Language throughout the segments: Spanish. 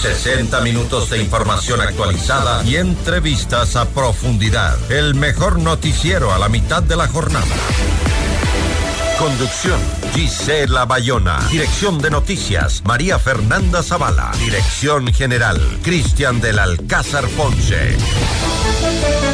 60 minutos de información actualizada y entrevistas a profundidad. El mejor noticiero a la mitad de la jornada. Conducción, Gisela Bayona. Dirección de noticias, María Fernanda Zavala. Dirección general, Cristian del Alcázar Ponce.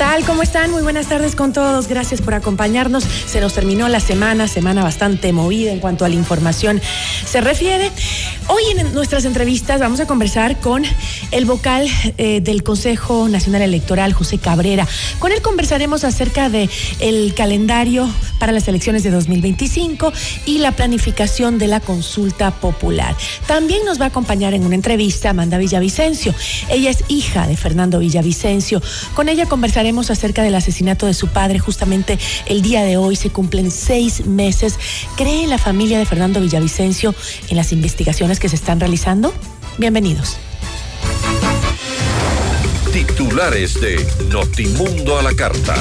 Tal? ¿Cómo están? Muy buenas tardes con todos. Gracias por acompañarnos. Se nos terminó la semana, semana bastante movida en cuanto a la información se refiere. Hoy en nuestras entrevistas vamos a conversar con el vocal eh, del Consejo Nacional Electoral, José Cabrera. Con él conversaremos acerca de calendario para las elecciones de 2025 y la planificación de la consulta popular. También nos va a acompañar en una entrevista Amanda Villavicencio. Ella es hija de Fernando Villavicencio. Con ella conversaremos acerca del asesinato de su padre. Justamente el día de hoy se cumplen seis meses. ¿Cree la familia de Fernando Villavicencio en las investigaciones que se están realizando? Bienvenidos. Titulares de Notimundo a la Carta.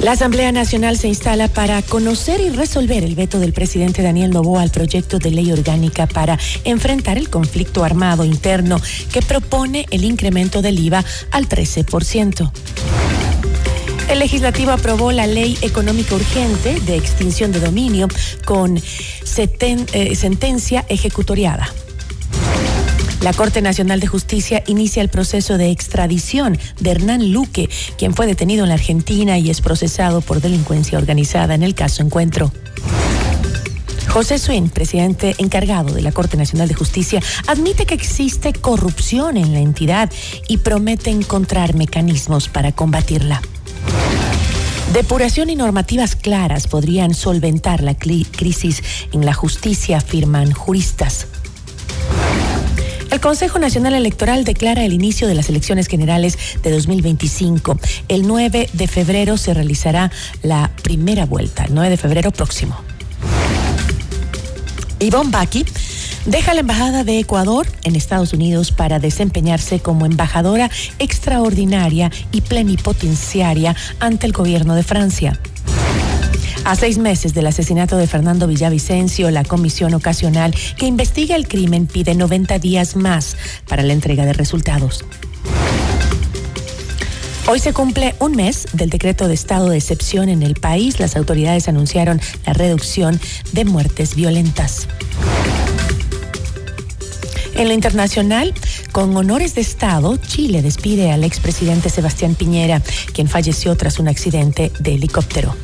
La Asamblea Nacional se instala para conocer y resolver el veto del presidente Daniel Novoa al proyecto de ley orgánica para enfrentar el conflicto armado interno que propone el incremento del IVA al 13%. El legislativo aprobó la ley económica urgente de extinción de dominio con eh, sentencia ejecutoriada. La Corte Nacional de Justicia inicia el proceso de extradición de Hernán Luque, quien fue detenido en la Argentina y es procesado por delincuencia organizada en el caso Encuentro. José Swin, presidente encargado de la Corte Nacional de Justicia, admite que existe corrupción en la entidad y promete encontrar mecanismos para combatirla. Depuración y normativas claras podrían solventar la crisis en la justicia, afirman juristas. El Consejo Nacional Electoral declara el inicio de las elecciones generales de 2025. El 9 de febrero se realizará la primera vuelta, el 9 de febrero próximo. Ivonne Baki deja la Embajada de Ecuador en Estados Unidos para desempeñarse como embajadora extraordinaria y plenipotenciaria ante el gobierno de Francia. A seis meses del asesinato de Fernando Villavicencio, la comisión ocasional que investiga el crimen pide 90 días más para la entrega de resultados. Hoy se cumple un mes del decreto de estado de excepción en el país. Las autoridades anunciaron la reducción de muertes violentas. En lo internacional, con honores de Estado, Chile despide al expresidente Sebastián Piñera, quien falleció tras un accidente de helicóptero.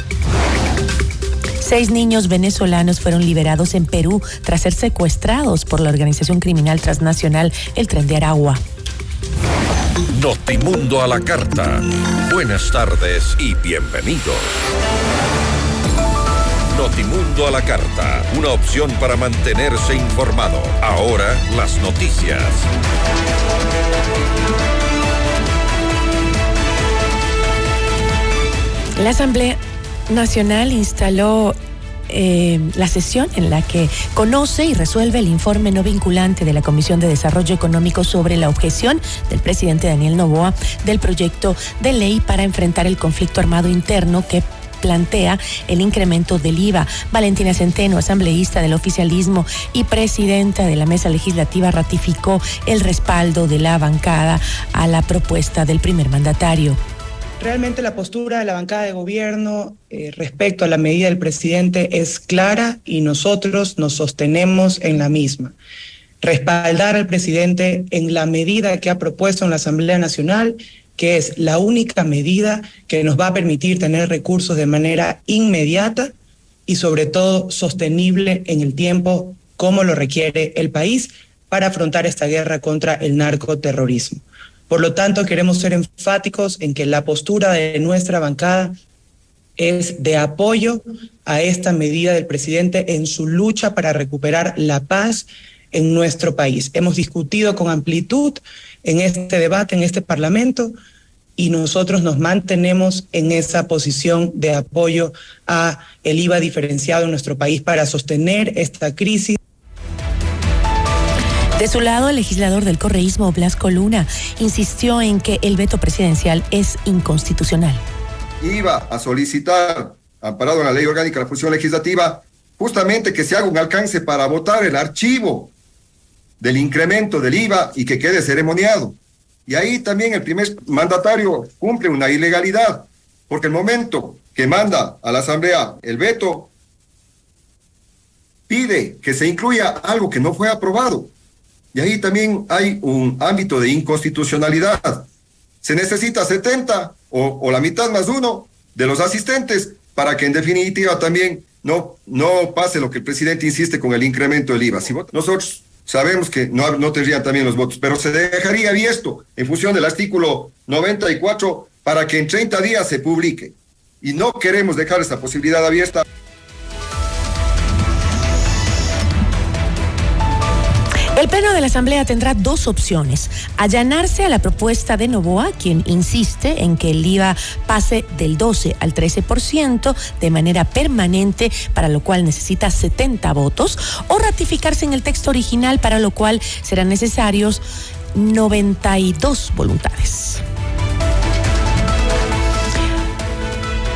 Seis niños venezolanos fueron liberados en Perú tras ser secuestrados por la organización criminal transnacional El Tren de Aragua. Notimundo a la carta. Buenas tardes y bienvenidos. Notimundo a la carta, una opción para mantenerse informado. Ahora las noticias. La Asamblea Nacional instaló eh, la sesión en la que conoce y resuelve el informe no vinculante de la Comisión de Desarrollo Económico sobre la objeción del presidente Daniel Novoa del proyecto de ley para enfrentar el conflicto armado interno que plantea el incremento del IVA. Valentina Centeno, asambleísta del oficialismo y presidenta de la mesa legislativa, ratificó el respaldo de la bancada a la propuesta del primer mandatario Realmente la postura de la bancada de gobierno eh, respecto a la medida del presidente es clara y nosotros nos sostenemos en la misma. Respaldar al presidente en la medida que ha propuesto en la Asamblea Nacional, que es la única medida que nos va a permitir tener recursos de manera inmediata y sobre todo sostenible en el tiempo como lo requiere el país para afrontar esta guerra contra el narcoterrorismo. Por lo tanto, queremos ser enfáticos en que la postura de nuestra bancada es de apoyo a esta medida del presidente en su lucha para recuperar la paz en nuestro país. Hemos discutido con amplitud en este debate, en este Parlamento, y nosotros nos mantenemos en esa posición de apoyo a el IVA diferenciado en nuestro país para sostener esta crisis. De su lado, el legislador del correísmo, Blasco Luna, insistió en que el veto presidencial es inconstitucional. Iba a solicitar, amparado en la ley orgánica de la función legislativa, justamente que se haga un alcance para votar el archivo del incremento del IVA y que quede ceremoniado. Y ahí también el primer mandatario cumple una ilegalidad, porque el momento que manda a la Asamblea el veto, pide que se incluya algo que no fue aprobado. Y ahí también hay un ámbito de inconstitucionalidad. Se necesita 70 o, la mitad más uno de los asistentes para que en definitiva también no, no pase lo que el presidente insiste con el incremento del IVA. Si nosotros sabemos que no, no tendrían también los votos, pero se dejaría abierto en función del artículo 94 para que en 30 días se publique. Y no queremos dejar esa posibilidad abierta. El Pleno de la Asamblea tendrá dos opciones. Allanarse a la propuesta de Novoa, quien insiste en que el IVA pase del 12 al 13% de manera permanente, para lo cual necesita 70 votos, o ratificarse en el texto original, para lo cual serán necesarios 92 voluntades.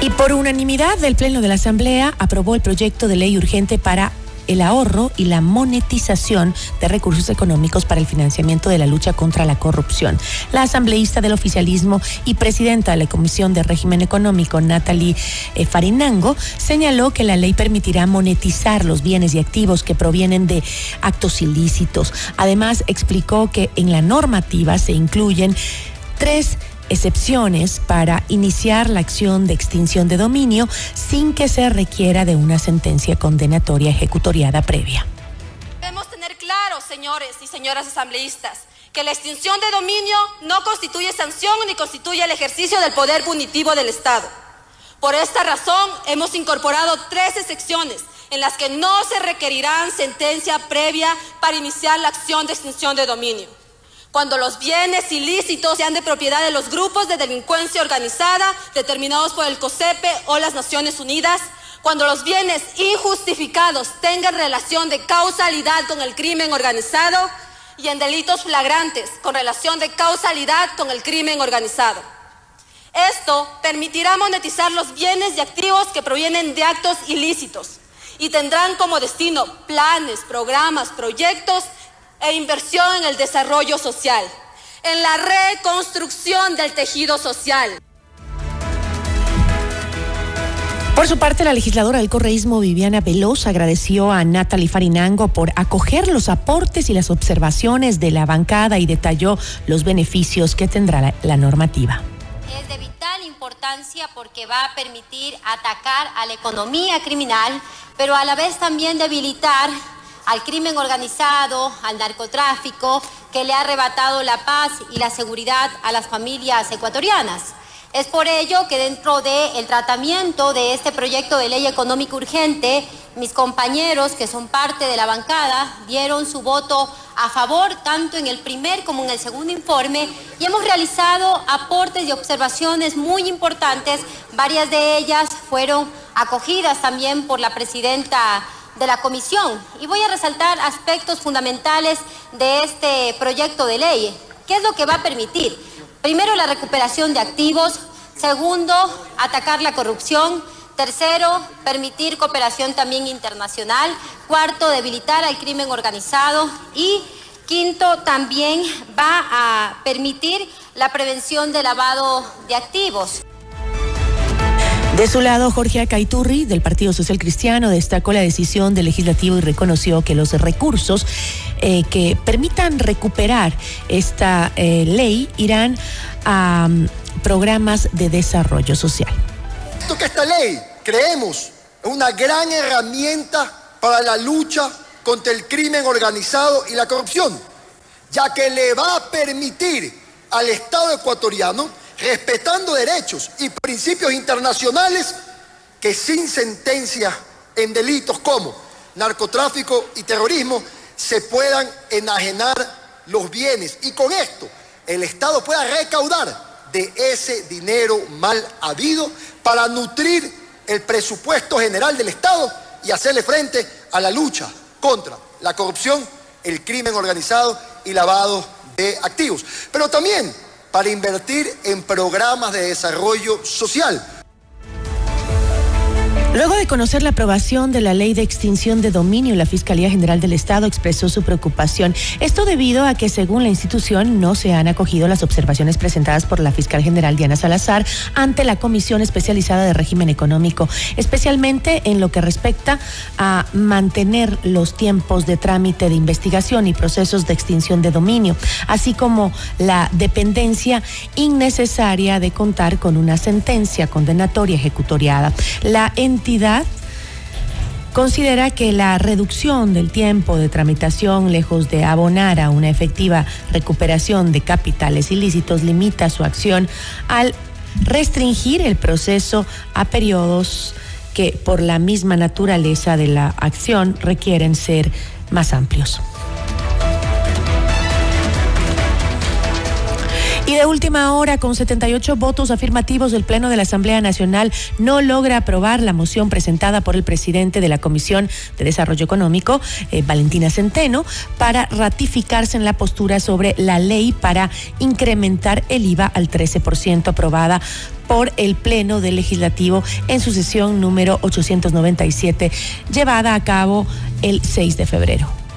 Y por unanimidad del Pleno de la Asamblea aprobó el proyecto de ley urgente para el ahorro y la monetización de recursos económicos para el financiamiento de la lucha contra la corrupción. La asambleísta del oficialismo y presidenta de la Comisión de Régimen Económico, Natalie eh, Farinango, señaló que la ley permitirá monetizar los bienes y activos que provienen de actos ilícitos. Además, explicó que en la normativa se incluyen tres excepciones para iniciar la acción de extinción de dominio sin que se requiera de una sentencia condenatoria ejecutoriada previa. Debemos tener claro, señores y señoras asambleístas, que la extinción de dominio no constituye sanción ni constituye el ejercicio del poder punitivo del Estado. Por esta razón, hemos incorporado tres excepciones en las que no se requerirán sentencia previa para iniciar la acción de extinción de dominio cuando los bienes ilícitos sean de propiedad de los grupos de delincuencia organizada determinados por el COSEPE o las Naciones Unidas, cuando los bienes injustificados tengan relación de causalidad con el crimen organizado y en delitos flagrantes con relación de causalidad con el crimen organizado. Esto permitirá monetizar los bienes y activos que provienen de actos ilícitos y tendrán como destino planes, programas, proyectos e inversión en el desarrollo social, en la reconstrucción del tejido social. Por su parte, la legisladora del correísmo Viviana Veloz agradeció a Natalie Farinango por acoger los aportes y las observaciones de la bancada y detalló los beneficios que tendrá la, la normativa. Es de vital importancia porque va a permitir atacar a la economía criminal, pero a la vez también debilitar al crimen organizado, al narcotráfico, que le ha arrebatado la paz y la seguridad a las familias ecuatorianas. Es por ello que dentro del tratamiento de este proyecto de ley económica urgente, mis compañeros que son parte de la bancada dieron su voto a favor tanto en el primer como en el segundo informe y hemos realizado aportes y observaciones muy importantes. Varias de ellas fueron acogidas también por la presidenta de la comisión y voy a resaltar aspectos fundamentales de este proyecto de ley. ¿Qué es lo que va a permitir? Primero, la recuperación de activos. Segundo, atacar la corrupción. Tercero, permitir cooperación también internacional. Cuarto, debilitar al crimen organizado. Y quinto, también va a permitir la prevención de lavado de activos. De su lado, Jorge Acaiturri, del Partido Social Cristiano, destacó la decisión del legislativo y reconoció que los recursos eh, que permitan recuperar esta eh, ley irán a mm, programas de desarrollo social. que esta ley, creemos, es una gran herramienta para la lucha contra el crimen organizado y la corrupción, ya que le va a permitir al Estado ecuatoriano respetando derechos y principios internacionales que sin sentencia en delitos como narcotráfico y terrorismo se puedan enajenar los bienes y con esto el Estado pueda recaudar de ese dinero mal habido para nutrir el presupuesto general del Estado y hacerle frente a la lucha contra la corrupción, el crimen organizado y lavado de activos. Pero también para invertir en programas de desarrollo social Luego de conocer la aprobación de la ley de extinción de dominio, la Fiscalía General del Estado expresó su preocupación. Esto debido a que, según la institución, no se han acogido las observaciones presentadas por la fiscal general Diana Salazar ante la Comisión Especializada de Régimen Económico, especialmente en lo que respecta a mantener los tiempos de trámite de investigación y procesos de extinción de dominio, así como la dependencia innecesaria de contar con una sentencia condenatoria ejecutoriada. La entidad considera que la reducción del tiempo de tramitación, lejos de abonar a una efectiva recuperación de capitales ilícitos, limita su acción al restringir el proceso a periodos que por la misma naturaleza de la acción requieren ser más amplios. Y de última hora, con 78 votos afirmativos del Pleno de la Asamblea Nacional, no logra aprobar la moción presentada por el presidente de la Comisión de Desarrollo Económico, eh, Valentina Centeno, para ratificarse en la postura sobre la ley para incrementar el IVA al 13% aprobada por el Pleno del Legislativo en su sesión número 897, llevada a cabo el 6 de febrero.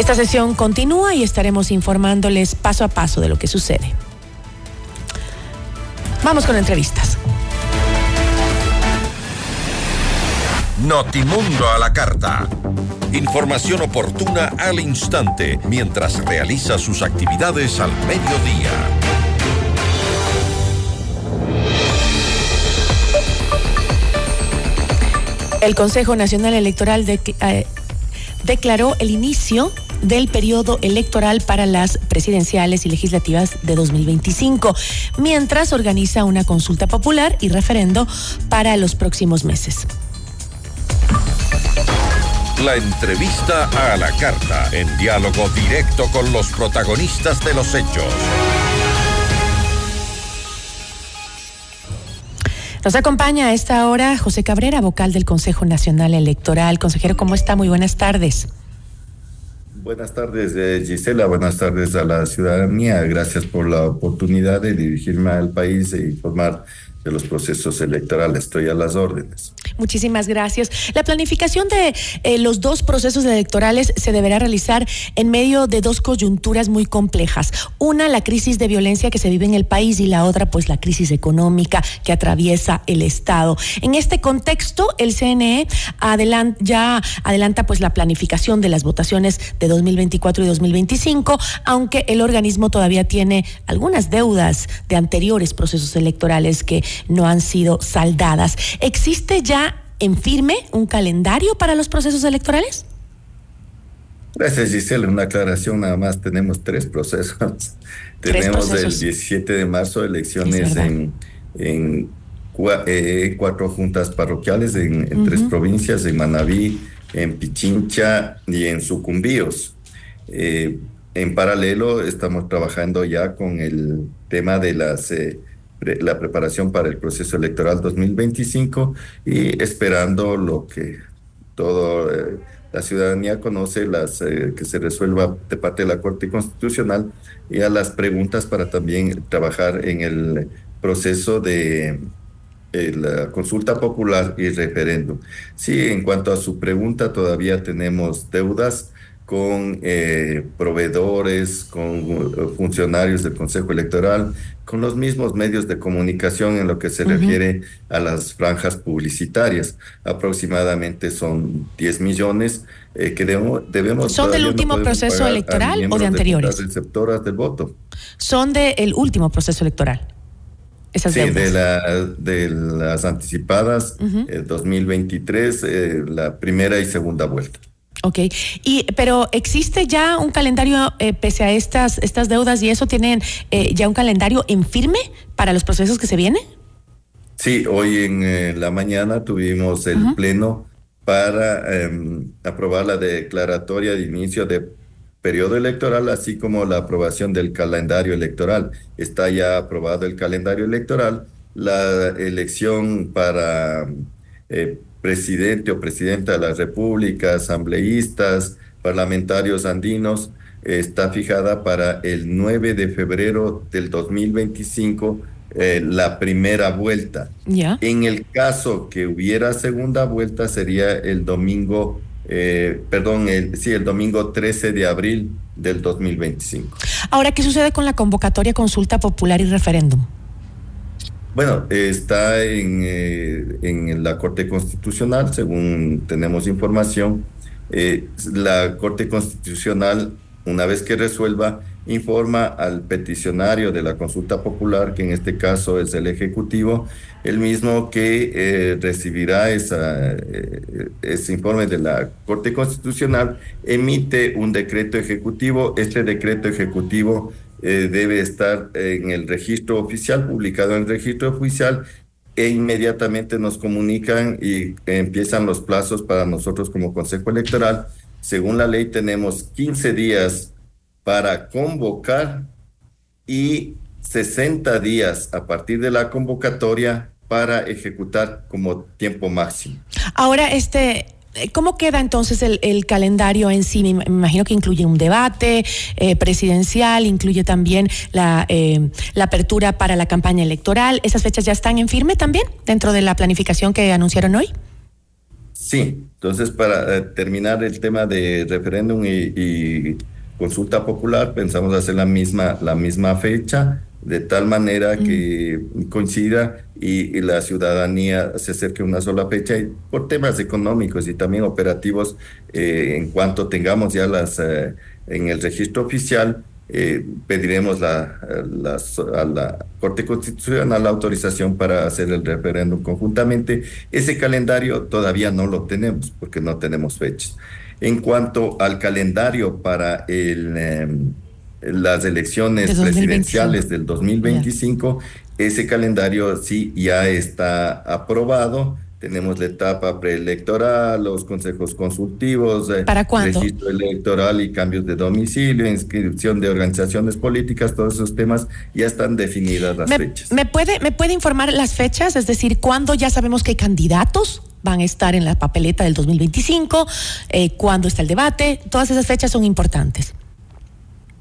Esta sesión continúa y estaremos informándoles paso a paso de lo que sucede. Vamos con entrevistas. Notimundo a la carta. Información oportuna al instante mientras realiza sus actividades al mediodía. El Consejo Nacional Electoral de, eh, declaró el inicio del periodo electoral para las presidenciales y legislativas de 2025, mientras organiza una consulta popular y referendo para los próximos meses. La entrevista a la carta, en diálogo directo con los protagonistas de los hechos. Nos acompaña a esta hora José Cabrera, vocal del Consejo Nacional Electoral. Consejero, ¿cómo está? Muy buenas tardes. Buenas tardes, eh, Gisela. Buenas tardes a la ciudadanía. Gracias por la oportunidad de dirigirme al país e informar de los procesos electorales. Estoy a las órdenes. Muchísimas gracias. La planificación de eh, los dos procesos electorales se deberá realizar en medio de dos coyunturas muy complejas. Una, la crisis de violencia que se vive en el país y la otra, pues la crisis económica que atraviesa el Estado. En este contexto, el CNE ya adelanta pues la planificación de las votaciones de 2024 y 2025, aunque el organismo todavía tiene algunas deudas de anteriores procesos electorales que no han sido saldadas. ¿Existe ya en firme un calendario para los procesos electorales? Gracias, Giselle. Una aclaración nada más. Tenemos tres procesos. Tenemos el 17 de marzo elecciones en, en eh, cuatro juntas parroquiales en, tres provincias, en Manabí, en Pichincha y en Sucumbíos. Eh, en paralelo estamos trabajando ya con el tema de las eh, la preparación para el proceso electoral 2025 y esperando lo que toda eh, la ciudadanía conoce, las eh, que se resuelva de parte de la Corte Constitucional y a las preguntas para también trabajar en el proceso de eh, la consulta popular y referéndum. Sí, en cuanto a su pregunta, todavía tenemos deudas con eh, proveedores, con eh, funcionarios del Consejo Electoral, con los mismos medios de comunicación en lo que se refiere a las franjas publicitarias. Aproximadamente son 10 millones eh, que debemos... ¿Son del último proceso electoral o de anteriores? De receptoras del voto. Son del último proceso electoral. Esas sí, de, la, de las anticipadas 2023, la primera y segunda vuelta. Ok, y, pero ¿existe ya un calendario eh, pese a estas, estas deudas y eso tienen eh, ya un calendario en firme para los procesos que se vienen? Sí, hoy en eh, la mañana tuvimos el pleno para em, aprobar la declaratoria de inicio de periodo electoral, así como la aprobación del calendario electoral. Está ya aprobado el calendario electoral, la elección para presidente o presidenta de la República, asambleístas, parlamentarios andinos, está fijada para el 9 de febrero del 2025 eh, la primera vuelta. En el caso que hubiera segunda vuelta sería el domingo, eh, perdón, el, sí, el domingo 13 de abril del 2025. Ahora, ¿qué sucede con la convocatoria, consulta popular y referéndum? Bueno, está en, eh, en, la Corte Constitucional, según tenemos información. Eh, la Corte Constitucional, una vez que resuelva, informa al peticionario de la consulta popular, que en este caso es el Ejecutivo, el mismo que eh, recibirá esa, ese informe de la Corte Constitucional, emite un decreto ejecutivo. Este decreto ejecutivo eh, debe estar en el registro oficial, publicado en el registro oficial, e inmediatamente nos comunican y empiezan los plazos para nosotros como Consejo Electoral. Según la ley tenemos 15 días para convocar y 60 días a partir de la convocatoria para ejecutar como tiempo máximo. Ahora, este, ¿Cómo queda entonces el, calendario en sí? Me imagino que incluye un debate eh, presidencial, incluye también la, eh, la, apertura para la campaña electoral. ¿Esas fechas ya están en firme también dentro de la planificación que anunciaron hoy? Sí, entonces para terminar el tema de referéndum y, consulta popular, pensamos hacer la misma, la misma fecha de tal manera que coincida y, la ciudadanía se acerque a una sola fecha y por temas económicos y también operativos eh, en cuanto tengamos ya las eh, en el registro oficial eh, pediremos la, a la Corte Constitucional la autorización para hacer el referéndum conjuntamente. Ese calendario todavía no lo tenemos porque no tenemos fechas. En cuanto al calendario para el em, las elecciones presidenciales del 2025, ese calendario sí ya está aprobado. Tenemos la etapa preelectoral, los consejos consultivos, eh, ¿Para registro electoral y cambios de domicilio, inscripción de organizaciones políticas, todos esos temas ya están definidas las fechas. ¿me puede, ¿Me puede informar las fechas? Es decir, ¿cuándo ya sabemos qué candidatos van a estar en la papeleta del 2025? Eh, ¿Cuándo está el debate? Todas esas fechas son importantes.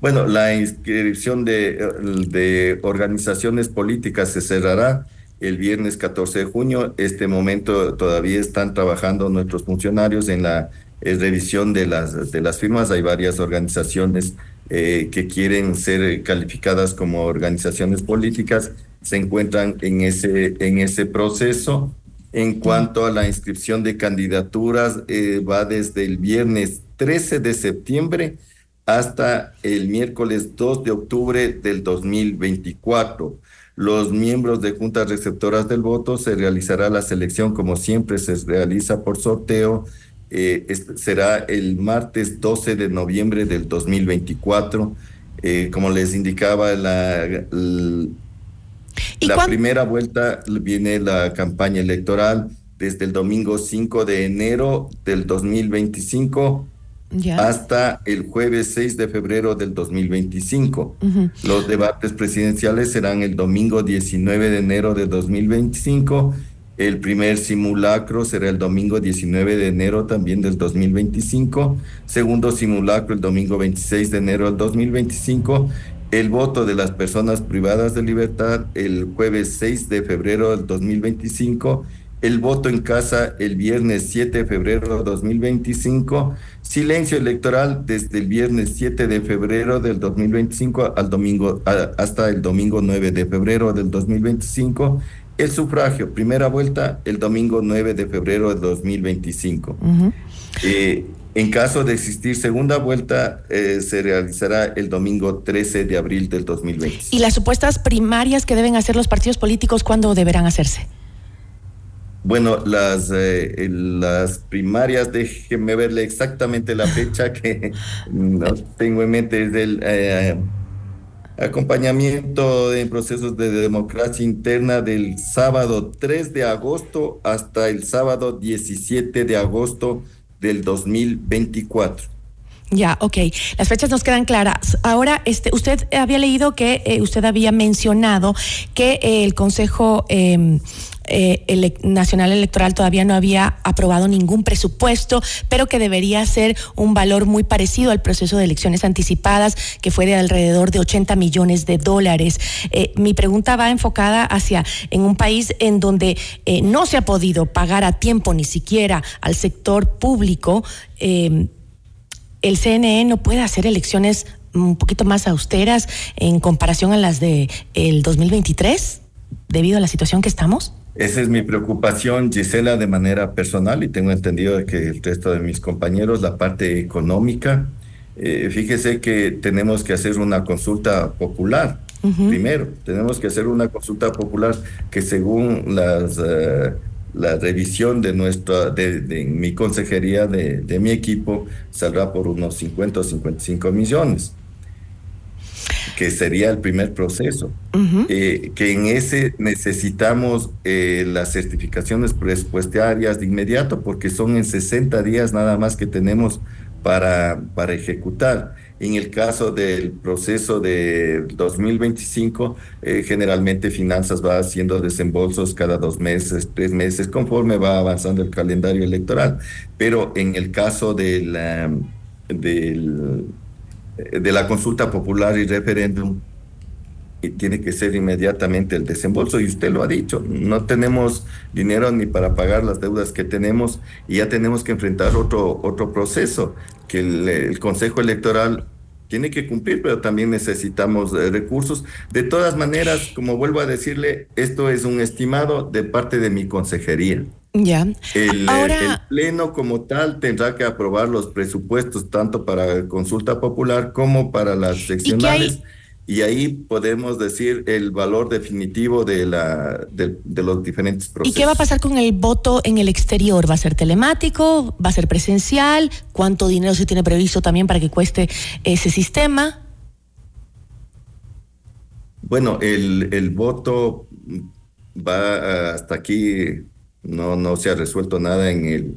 Bueno, la inscripción de, organizaciones políticas se cerrará el viernes 14 de junio. Este momento todavía están trabajando nuestros funcionarios en la revisión de las, de las firmas. Hay varias organizaciones eh, que quieren ser calificadas como organizaciones políticas. Se encuentran en ese, en ese proceso. En cuanto a la inscripción de candidaturas, eh, va desde el viernes 13 de septiembre hasta el miércoles 2 de octubre del 2024. Los miembros de juntas receptoras del voto se realizará la selección como siempre se realiza por sorteo. Eh, será el martes 12 de noviembre del 2024. Eh, como les indicaba, la, la primera vuelta viene la campaña electoral desde el domingo 5 de enero del 2025 hasta el jueves 6 de febrero del 2025. Los debates presidenciales serán el domingo 19 de enero de 2025. El primer simulacro será el domingo 19 de enero también del 2025. Segundo simulacro el domingo 26 de enero del 2025. El voto de las personas privadas de libertad el jueves 6 de febrero del 2025 el voto en casa el viernes 7 de febrero de 2025, silencio electoral desde el viernes 7 de febrero del 2025 al domingo, hasta el domingo 9 de febrero del 2025, el sufragio, primera vuelta el domingo 9 de febrero del 2025. eh, en caso de existir segunda vuelta, eh, se realizará el domingo 13 de abril del 2020. ¿Y las supuestas primarias que deben hacer los partidos políticos, cuándo deberán hacerse? Bueno, las, eh, las primarias, déjeme verle exactamente la fecha que tengo en mente, es del eh, acompañamiento en procesos de democracia interna del sábado 3 de agosto hasta el sábado 17 de agosto del 2024. Ya, ok. Las fechas nos quedan claras. Ahora, este, usted había leído que eh, usted había mencionado que el Consejo eh, Nacional Electoral todavía no había aprobado ningún presupuesto, pero que debería ser un valor muy parecido al proceso de elecciones anticipadas, que fue de alrededor de 80 millones de dólares. Eh, mi pregunta va enfocada hacia en un país en donde eh, no se ha podido pagar a tiempo ni siquiera al sector público. Eh, el CNE no puede hacer elecciones un poquito más austeras en comparación a las de el 2023 debido a la situación que estamos? Esa es mi preocupación, Gisela, de manera personal y tengo entendido que el resto de mis compañeros, la parte económica. Eh, fíjese que tenemos que hacer una consulta popular. Uh -huh. Primero, tenemos que hacer una consulta popular que según las, uh, la revisión de nuestra, de, de mi consejería, de, de, mi equipo, saldrá por unos 50 o 55 millones que sería el primer proceso, uh -huh. eh, que en ese necesitamos eh, las certificaciones presupuestarias de inmediato, porque son en 60 días nada más que tenemos para, para ejecutar. En el caso del proceso de 2025, eh, generalmente Finanzas va haciendo desembolsos cada dos meses, tres meses, conforme va avanzando el calendario electoral. Pero en el caso de la, del de la consulta popular y referéndum tiene que ser inmediatamente el desembolso y usted lo ha dicho, no tenemos dinero ni para pagar las deudas que tenemos y ya tenemos que enfrentar otro, otro proceso que el, el Consejo Electoral tiene que cumplir, pero también necesitamos eh, recursos. De todas maneras, como vuelvo a decirle, esto es un estimado de parte de mi consejería. Ya. El, Ahora... el, Pleno como tal tendrá que aprobar los presupuestos tanto para consulta popular como para las seccionales. Y, ahí podemos decir el valor definitivo de, la, de, de, los diferentes procesos. ¿Y qué va a pasar con el voto en el exterior? ¿Va a ser telemático? ¿Va a ser presencial? ¿Cuánto dinero se tiene previsto también para que cueste ese sistema? Bueno, el, el voto va hasta aquí no, no se ha resuelto nada en el,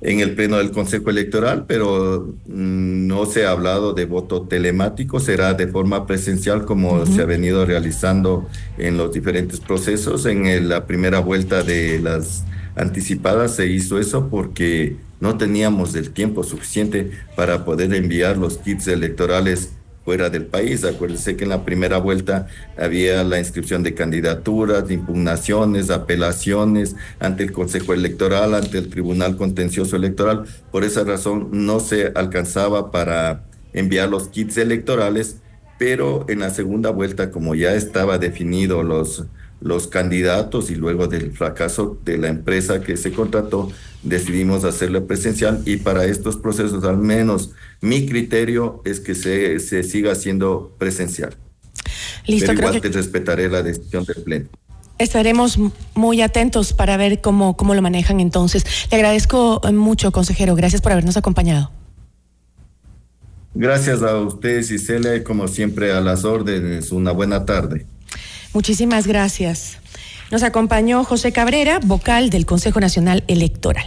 en el pleno del Consejo Electoral, pero no se ha hablado de voto telemático, será de forma presencial como uh -huh. se ha venido realizando en los diferentes procesos. En el, la primera vuelta de las anticipadas se hizo eso porque no teníamos el tiempo suficiente para poder enviar los kits electorales fuera del país. Acuérdense que en la primera vuelta había la inscripción de candidaturas, impugnaciones, apelaciones ante el Consejo Electoral, ante el Tribunal Contencioso Electoral. Por esa razón no se alcanzaba para enviar los kits electorales, pero en la segunda vuelta, como ya estaba definido los los candidatos y luego del fracaso de la empresa que se contrató, decidimos hacerlo presencial y para estos procesos, al menos mi criterio es que se, se siga haciendo presencial. Listo, Pero igual creo que... te respetaré la decisión del Pleno. Estaremos muy atentos para ver cómo, cómo lo manejan entonces. Le agradezco mucho, consejero. Gracias por habernos acompañado. Gracias a ustedes, Gisela, como siempre a las órdenes. Una buena tarde. Muchísimas gracias. Nos acompañó José Cabrera, vocal del Consejo Nacional Electoral.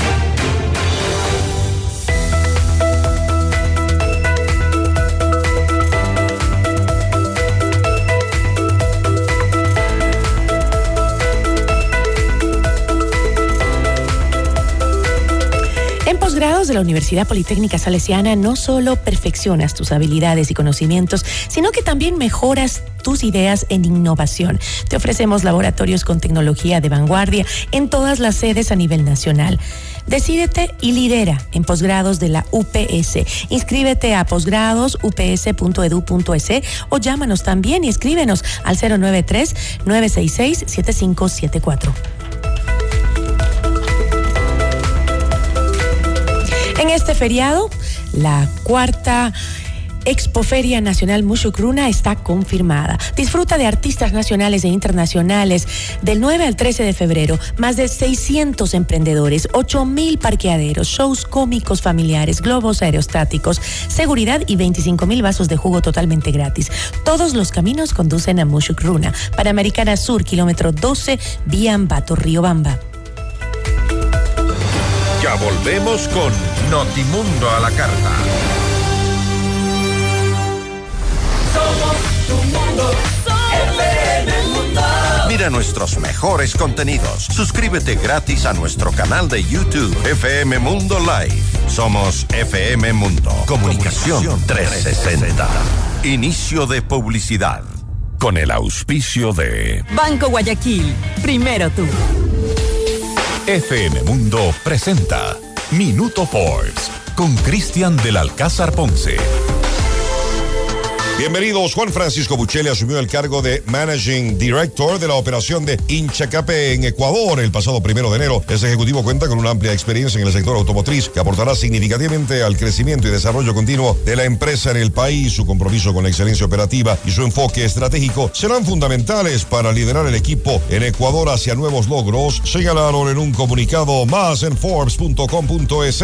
De la Universidad Politécnica Salesiana no solo perfeccionas tus habilidades y conocimientos, sino que también mejoras tus ideas en innovación. Te ofrecemos laboratorios con tecnología de vanguardia en todas las sedes a nivel nacional. Decídete y lidera en posgrados de la UPS. Inscríbete a posgradosups.edu.es o llámanos también y escríbenos al 093 966 7574. Este feriado, la cuarta Expoferia Nacional Mushukruna está confirmada. Disfruta de artistas nacionales e internacionales del 9 al 13 de febrero. Más de 600 emprendedores, 8 mil parqueaderos, shows cómicos familiares, globos aerostáticos, seguridad y 25 mil vasos de jugo totalmente gratis. Todos los caminos conducen a Mushukruna. Panamericana Sur, kilómetro 12, vía Ambato, Bamba. Ya volvemos con Notimundo a la carta. Somos tu mundo, FM Mundo. Mira nuestros mejores contenidos. Suscríbete gratis a nuestro canal de YouTube FM Mundo Live. Somos FM Mundo. Comunicación 360. Inicio de publicidad. Con el auspicio de Banco Guayaquil. Primero tú. FM Mundo presenta Minuto Forbes con Cristian del Alcázar Ponce. Bienvenidos. Juan Francisco Buchele asumió el cargo de Managing Director de la operación de Inchacape en Ecuador el pasado primero de enero. Este ejecutivo cuenta con una amplia experiencia en el sector automotriz que aportará significativamente al crecimiento y desarrollo continuo de la empresa en el país. Su compromiso con la excelencia operativa y su enfoque estratégico serán fundamentales para liderar el equipo en Ecuador hacia nuevos logros, señalaron en un comunicado más en Forbes.com.es.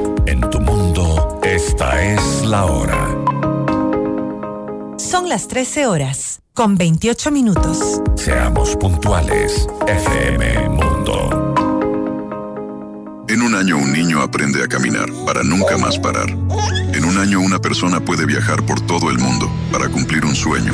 Esta es la hora. Son las 13 horas, con 28 minutos. Seamos puntuales, FM Mundo. En un año un niño aprende a caminar para nunca más parar. En un año una persona puede viajar por todo el mundo para cumplir un sueño.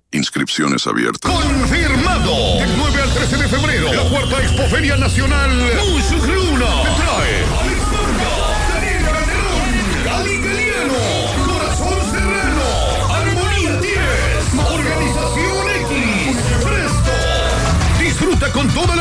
Inscripciones abiertas. ¡Confirmado! Del 9 al 13 de febrero, la cuarta Expoferia Nacional Mushruna te trae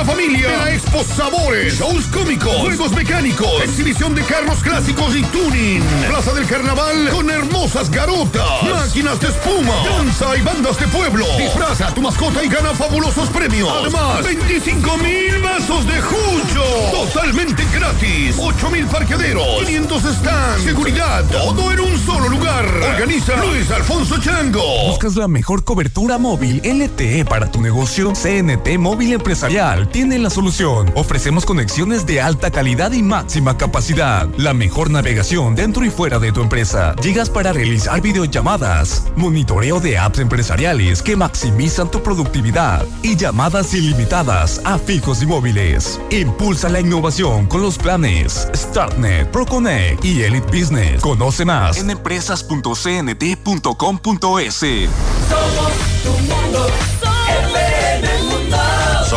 la familia. De la Expo Sabores, shows cómicos, juegos mecánicos, exhibición de carros clásicos y tuning, Plaza del Carnaval con hermosas garotas, máquinas de espuma, danza y bandas de pueblo. Disfraza a tu mascota y gana fabulosos premios. Además, 25 mil vasos de jucho, totalmente gratis, 8 mil parqueaderos, 500 stands, seguridad, todo en un solo lugar. Organiza Luis Alfonso Chango. ¿Buscas la mejor cobertura móvil LTE para tu negocio? CNT Móvil Empresarial tiene la solución. Ofrecemos conexiones de alta calidad y máxima capacidad. La mejor navegación dentro y fuera de tu empresa. Llegas para realizar videollamadas, monitoreo de apps empresariales que maximizan tu productividad y llamadas ilimitadas a fijos y móviles. Impulsa la innovación con los planes StartNet, ProConnect y Elite Business. Conoce más en empresas.cnt.com.es. Somos.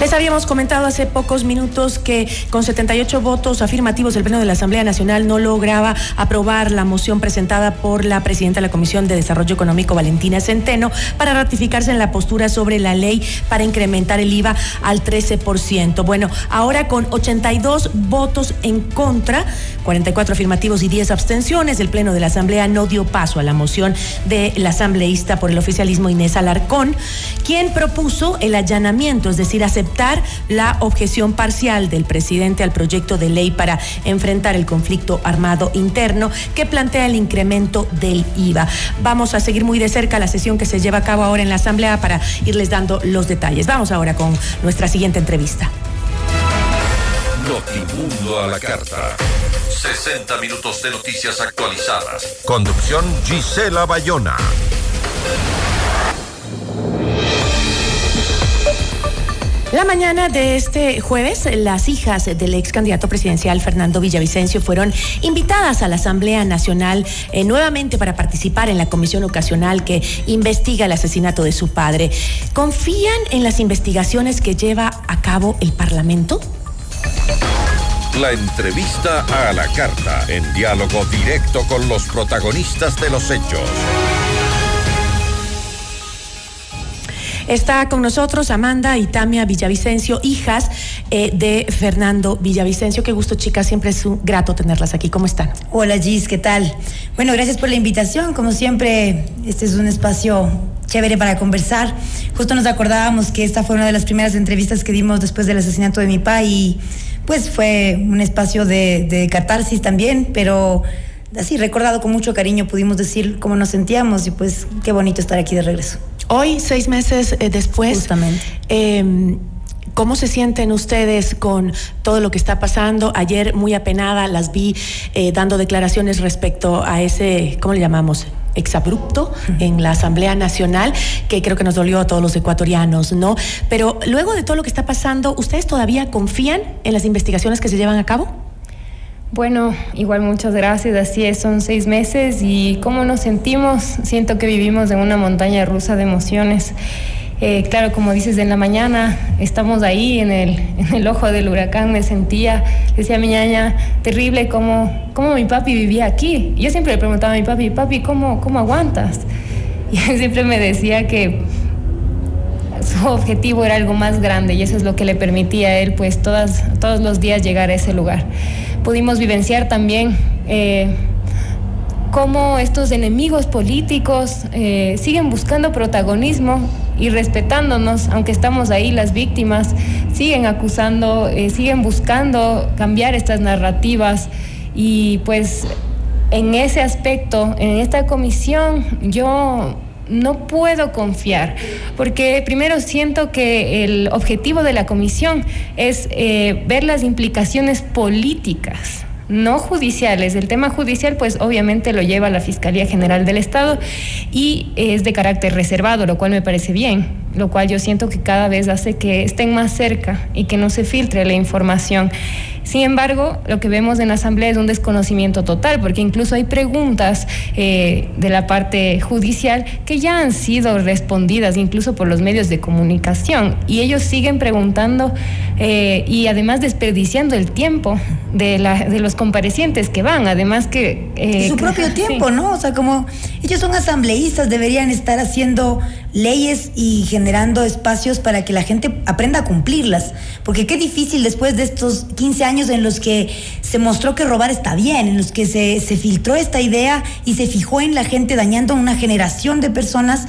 Les habíamos comentado hace pocos minutos que con 78 votos afirmativos el Pleno de la Asamblea Nacional no lograba aprobar la moción presentada por la presidenta de la Comisión de Desarrollo Económico, Valentina Centeno, para ratificarse en la postura sobre la ley para incrementar el IVA al 13%. Bueno, ahora con 82 votos en contra, 44 afirmativos y 10 abstenciones, el Pleno de la Asamblea no dio paso a la moción de la asambleísta por el oficialismo Inés Alarcón, quien propuso el allanamiento, es decir, aceptar la objeción parcial del presidente al proyecto de ley para enfrentar el conflicto armado interno que plantea el incremento del IVA. Vamos a seguir muy de cerca la sesión que se lleva a cabo ahora en la Asamblea para irles dando los detalles. Vamos ahora con nuestra siguiente entrevista. Notimundo a la carta. 60 minutos de noticias actualizadas. Conducción Gisela Bayona. La mañana de este jueves, las hijas del ex candidato presidencial Fernando Villavicencio fueron invitadas a la Asamblea Nacional eh, nuevamente para participar en la comisión ocasional que investiga el asesinato de su padre. ¿Confían en las investigaciones que lleva a cabo el Parlamento? La entrevista a la carta, en diálogo directo con los protagonistas de los hechos. Está con nosotros Amanda y Tamia Villavicencio, hijas eh, de Fernando Villavicencio. Qué gusto, chicas. Siempre es un grato tenerlas aquí. ¿Cómo están? Hola, Gis, ¿qué tal? Bueno, gracias por la invitación. Como siempre, este es un espacio chévere para conversar. Justo nos acordábamos que esta fue una de las primeras entrevistas que dimos después del asesinato de mi papá y pues fue un espacio de, de catarsis también, pero así recordado con mucho cariño pudimos decir cómo nos sentíamos y pues qué bonito estar aquí de regreso. Hoy, seis meses eh, después, Justamente. eh, ¿cómo se sienten ustedes con todo lo que está pasando? Ayer, muy apenada, las vi eh, dando declaraciones respecto a ese, ¿cómo le llamamos? exabrupto en la Asamblea Nacional, que creo que nos dolió a todos los ecuatorianos, ¿no? Pero luego de todo lo que está pasando, ¿ustedes todavía confían en las investigaciones que se llevan a cabo? Bueno, igual muchas gracias. Así es, son seis meses y cómo nos sentimos. Siento que vivimos en una montaña rusa de emociones. Eh, claro, como dices, en la mañana estamos ahí en el, en el ojo del huracán, me sentía, decía mi ñaña, terrible cómo, cómo mi papi vivía aquí. Yo siempre le preguntaba a mi papi, papi, ¿cómo, cómo aguantas? Y él siempre me decía que su objetivo era algo más grande y eso es lo que le permitía a él pues todos los días llegar a ese lugar. Pudimos vivenciar también eh, cómo estos enemigos políticos eh, siguen buscando protagonismo y respetándonos, aunque estamos ahí las víctimas, siguen acusando, eh, siguen buscando cambiar estas narrativas. Y pues en ese aspecto, en esta comisión, yo no puedo confiar, porque primero siento que el objetivo de la comisión es eh, ver las implicaciones políticas no judiciales. El tema judicial, pues obviamente lo lleva la Fiscalía General del Estado y es de carácter reservado, lo cual me parece bien, lo cual yo siento que cada vez hace que estén más cerca y que no se filtre la información. Sin embargo, lo que vemos en la Asamblea es un desconocimiento total, porque incluso hay preguntas eh, de la parte judicial que ya han sido respondidas incluso por los medios de comunicación y ellos siguen preguntando eh, y además desperdiciando el tiempo de, la, de los comparecientes que van, además que... Eh, su propio tiempo, sí. ¿no? O sea, como ellos son asambleístas, deberían estar haciendo leyes y generando espacios para que la gente aprenda a cumplirlas, porque qué difícil después de estos 15 años en los que se mostró que robar está bien, en los que se, se filtró esta idea y se fijó en la gente dañando a una generación de personas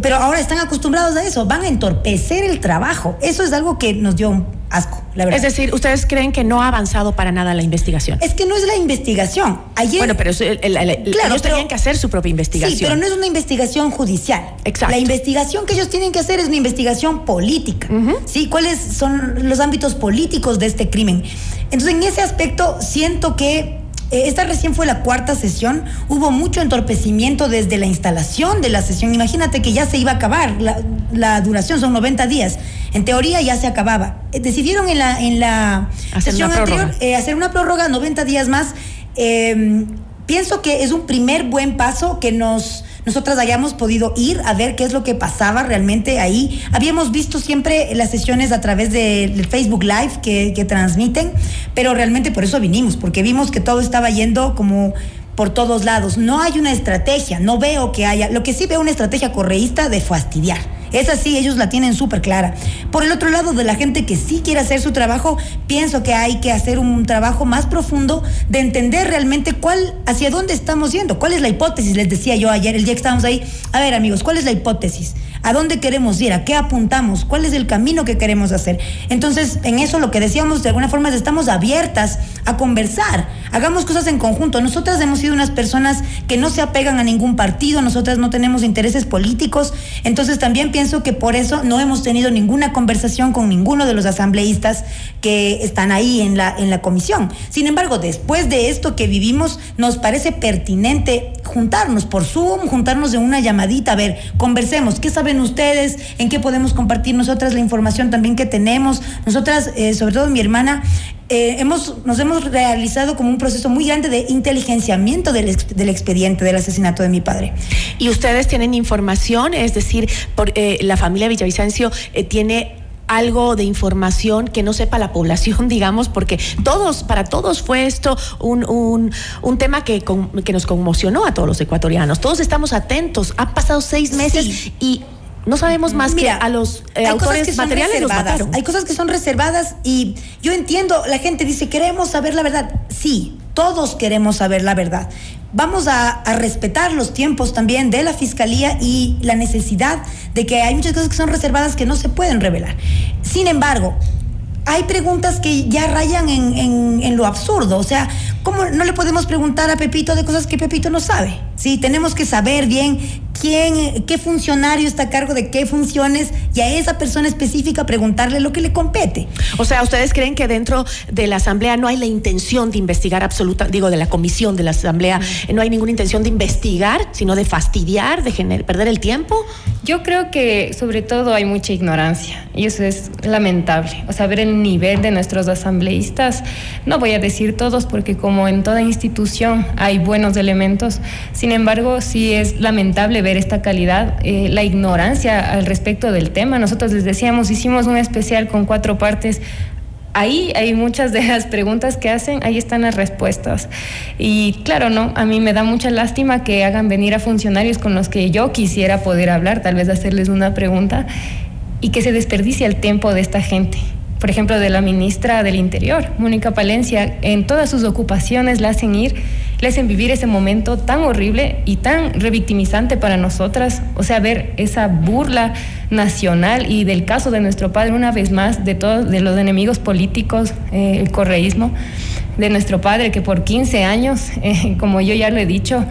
pero ahora están acostumbrados a eso, van a entorpecer el trabajo. Eso es algo que nos dio asco, la verdad. Es decir, ¿ustedes creen que no ha avanzado para nada la investigación? Es que no es la investigación. Ayer, bueno, pero el, el, el, claro, ellos tenían que hacer su propia investigación. Sí, pero no es una investigación judicial. Exacto. La investigación que ellos tienen que hacer es una investigación política. Uh -huh. ¿Sí? ¿Cuáles son los ámbitos políticos de este crimen? Entonces, en ese aspecto, siento que esta recién fue la cuarta sesión, hubo mucho entorpecimiento desde la instalación de la sesión. Imagínate que ya se iba a acabar, la, la, duración son 90 días. En teoría ya se acababa. Eh, Decidieron en la, en la Hacer sesión anterior eh, hacer una prórroga 90 días más. Eh, pienso que es un primer buen paso que nos nosotras hayamos podido ir a ver qué es lo que pasaba realmente ahí. Habíamos visto siempre las sesiones a través de- del Facebook Live que, que transmiten, pero realmente por eso vinimos, porque vimos que todo estaba yendo como por todos lados. No hay una estrategia, no veo que haya. Lo que sí veo una estrategia correísta de fastidiar. Esa sí, ellos la tienen súper clara. Por el otro lado, de la gente que sí quiere hacer su trabajo, pienso que hay que hacer un trabajo más profundo de entender realmente cuál, hacia dónde estamos yendo, cuál es la hipótesis, les decía yo ayer, el día que estábamos ahí. A ver, amigos, ¿cuál es la hipótesis? ¿A dónde queremos ir? ¿A qué apuntamos? ¿Cuál es el camino que queremos hacer? Entonces, en eso lo que decíamos, de alguna forma, es estamos abiertas a conversar. Hagamos cosas en conjunto. Nosotras hemos sido unas personas que no se apegan a ningún partido, nosotras no tenemos intereses políticos. Entonces, también pienso que por eso no hemos tenido ninguna conversación con ninguno de los asambleístas que están ahí en la, en la comisión. Sin embargo, después de esto que vivimos, nos parece pertinente juntarnos por Zoom, juntarnos en una llamadita, a ver, conversemos, ¿qué saben ustedes? ¿En qué podemos compartir nosotras la información también que tenemos? Nosotras, eh, sobre todo mi hermana, eh, hemos, nos hemos realizado como un proceso muy grande de inteligenciamiento del, del expediente del asesinato de mi padre. Y ustedes tienen información, es decir, por, eh, la familia Villavicencio eh, tiene algo de información que no sepa la población, digamos, porque todos, para todos fue esto un, un, un tema que, con- que nos conmocionó a todos los ecuatorianos. Todos estamos atentos. Han pasado seis meses y no sabemos más Mira, que a los eh, hay cosas autores que materiales los mataron. Hay cosas que son reservadas y yo entiendo, la gente dice, queremos saber la verdad. Sí, todos queremos saber la verdad. Vamos a, respetar los tiempos también de la fiscalía y la necesidad de que hay muchas cosas que son reservadas que no se pueden revelar. Sin embargo, hay preguntas que ya rayan en, en- en lo absurdo. O sea, ¿cómo no le podemos preguntar a Pepito de cosas que Pepito no sabe? Sí, tenemos que saber bien quién, qué funcionario está a cargo de qué funciones y a esa persona específica preguntarle lo que le compete. O sea, ¿ustedes creen que dentro de la Asamblea no hay la intención de investigar absoluta, digo, de la comisión de la Asamblea, no hay ninguna intención de investigar, sino de fastidiar, de gener- perder el tiempo? Yo creo que sobre todo hay mucha ignorancia y eso es lamentable. O sea, ver el nivel de nuestros asambleístas, no voy a decir todos porque como en toda institución hay buenos elementos, sin embargo sí es lamentable ver esta calidad, eh, la ignorancia al respecto del tema. Nosotros les decíamos, hicimos un especial con cuatro partes Ahí hay muchas de las preguntas que hacen, ahí están las respuestas. Y claro, no, a mí me da mucha lástima que hagan venir a funcionarios con los que yo quisiera poder hablar, tal vez hacerles una pregunta, y que se desperdicie el tiempo de esta gente. Por ejemplo, de la ministra del Interior, Mónica Palencia, en todas sus ocupaciones la hacen ir, le hacen vivir ese momento tan horrible y tan revictimizante para nosotras. O sea, ver esa burla nacional y del caso de nuestro padre, una vez más, de todos, de los enemigos políticos, eh, el correísmo, de nuestro padre que por 15 años, eh, como yo ya lo he dicho,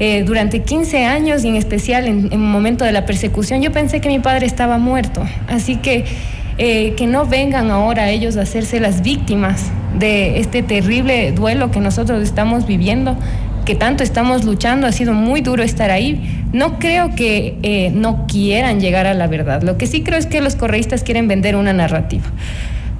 eh, durante 15 años y en especial en, el momento de la persecución, yo pensé que mi padre estaba muerto. Así que eh, que no vengan ahora ellos a hacerse las víctimas de este terrible duelo que nosotros estamos viviendo, que tanto estamos luchando, ha sido muy duro estar ahí. No creo que eh, no quieran llegar a la verdad. Lo que sí creo es que los correístas quieren vender una narrativa.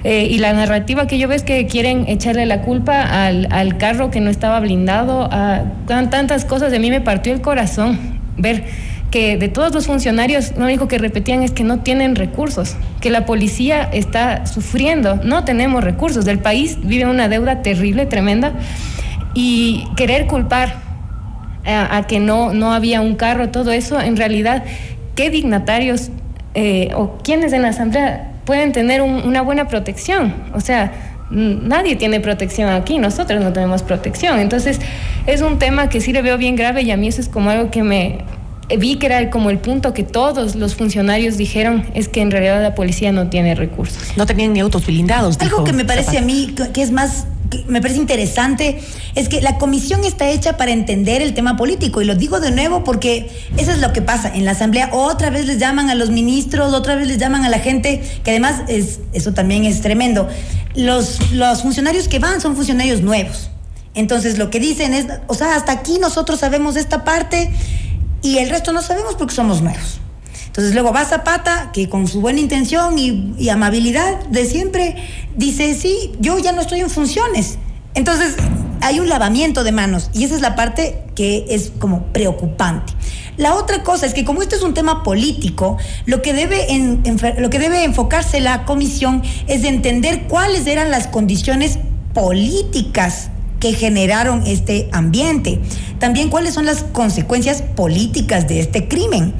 Eh, y la narrativa que yo veo es que quieren echarle la culpa al, al carro que no estaba blindado, a tan- tantas cosas. De mí me partió el corazón ver que de todos los funcionarios lo único que repetían es que no tienen recursos, que la policía está sufriendo, no tenemos recursos, del país vive una deuda terrible, tremenda, y querer culpar a, a que no, no había un carro, todo eso, en realidad, ¿qué dignatarios eh, o quiénes en la Asamblea pueden tener un- una buena protección? O sea, nadie tiene protección aquí, nosotros no tenemos protección. Entonces, es un tema que sí le veo bien grave y a mí eso es como algo que me... Vi que era como el punto que todos los funcionarios dijeron es que en realidad la policía no tiene recursos. No tenían ni autos blindados. Algo que me parece a mí que- que es más, que me parece interesante, es que la comisión está hecha para entender el tema político. Y lo digo de nuevo porque eso es lo que pasa. En la asamblea otra vez les llaman a los ministros, otra vez les llaman a la gente, que además es, eso también es tremendo. Los, los funcionarios que van son funcionarios nuevos. Entonces lo que dicen es, o sea, hasta aquí nosotros sabemos esta parte y el resto no sabemos porque somos nuevos. Entonces luego va Zapata, que con su buena intención y, amabilidad de siempre, dice, sí, yo ya no estoy en funciones. Entonces hay un lavamiento de manos y esa es la parte que es como preocupante. La otra cosa es que como esto es un tema político, lo que debe, lo que debe enfocarse la comisión es de entender cuáles eran las condiciones políticas que generaron este ambiente. También cuáles son las consecuencias políticas de este crimen.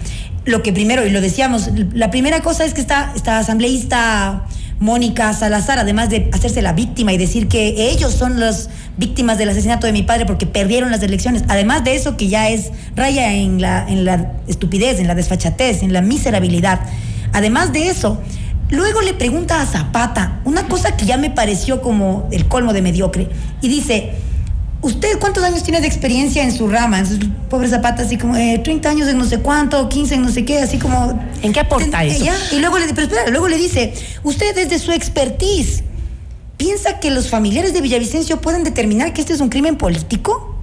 Lo que primero, y lo decíamos, la primera cosa es que esta, esta asambleísta Mónica Salazar, además de hacerse la víctima y decir que ellos son las víctimas del asesinato de mi padre porque perdieron las elecciones, además de eso que ya es raya en la, en la estupidez, en la desfachatez, en la miserabilidad. Además de eso, luego le pregunta a Zapata una cosa que ya me pareció como el colmo de mediocre y dice, ¿Usted cuántos años tiene de experiencia en su rama? Pobre Zapata, así como eh, 30 años en no sé cuánto, 15 en no sé qué, así como... ¿En qué aporta eso? ya, Y luego le, pero espera, luego le dice, usted desde su expertise, ¿piensa que los familiares de Villavicencio pueden determinar que este es un crimen político?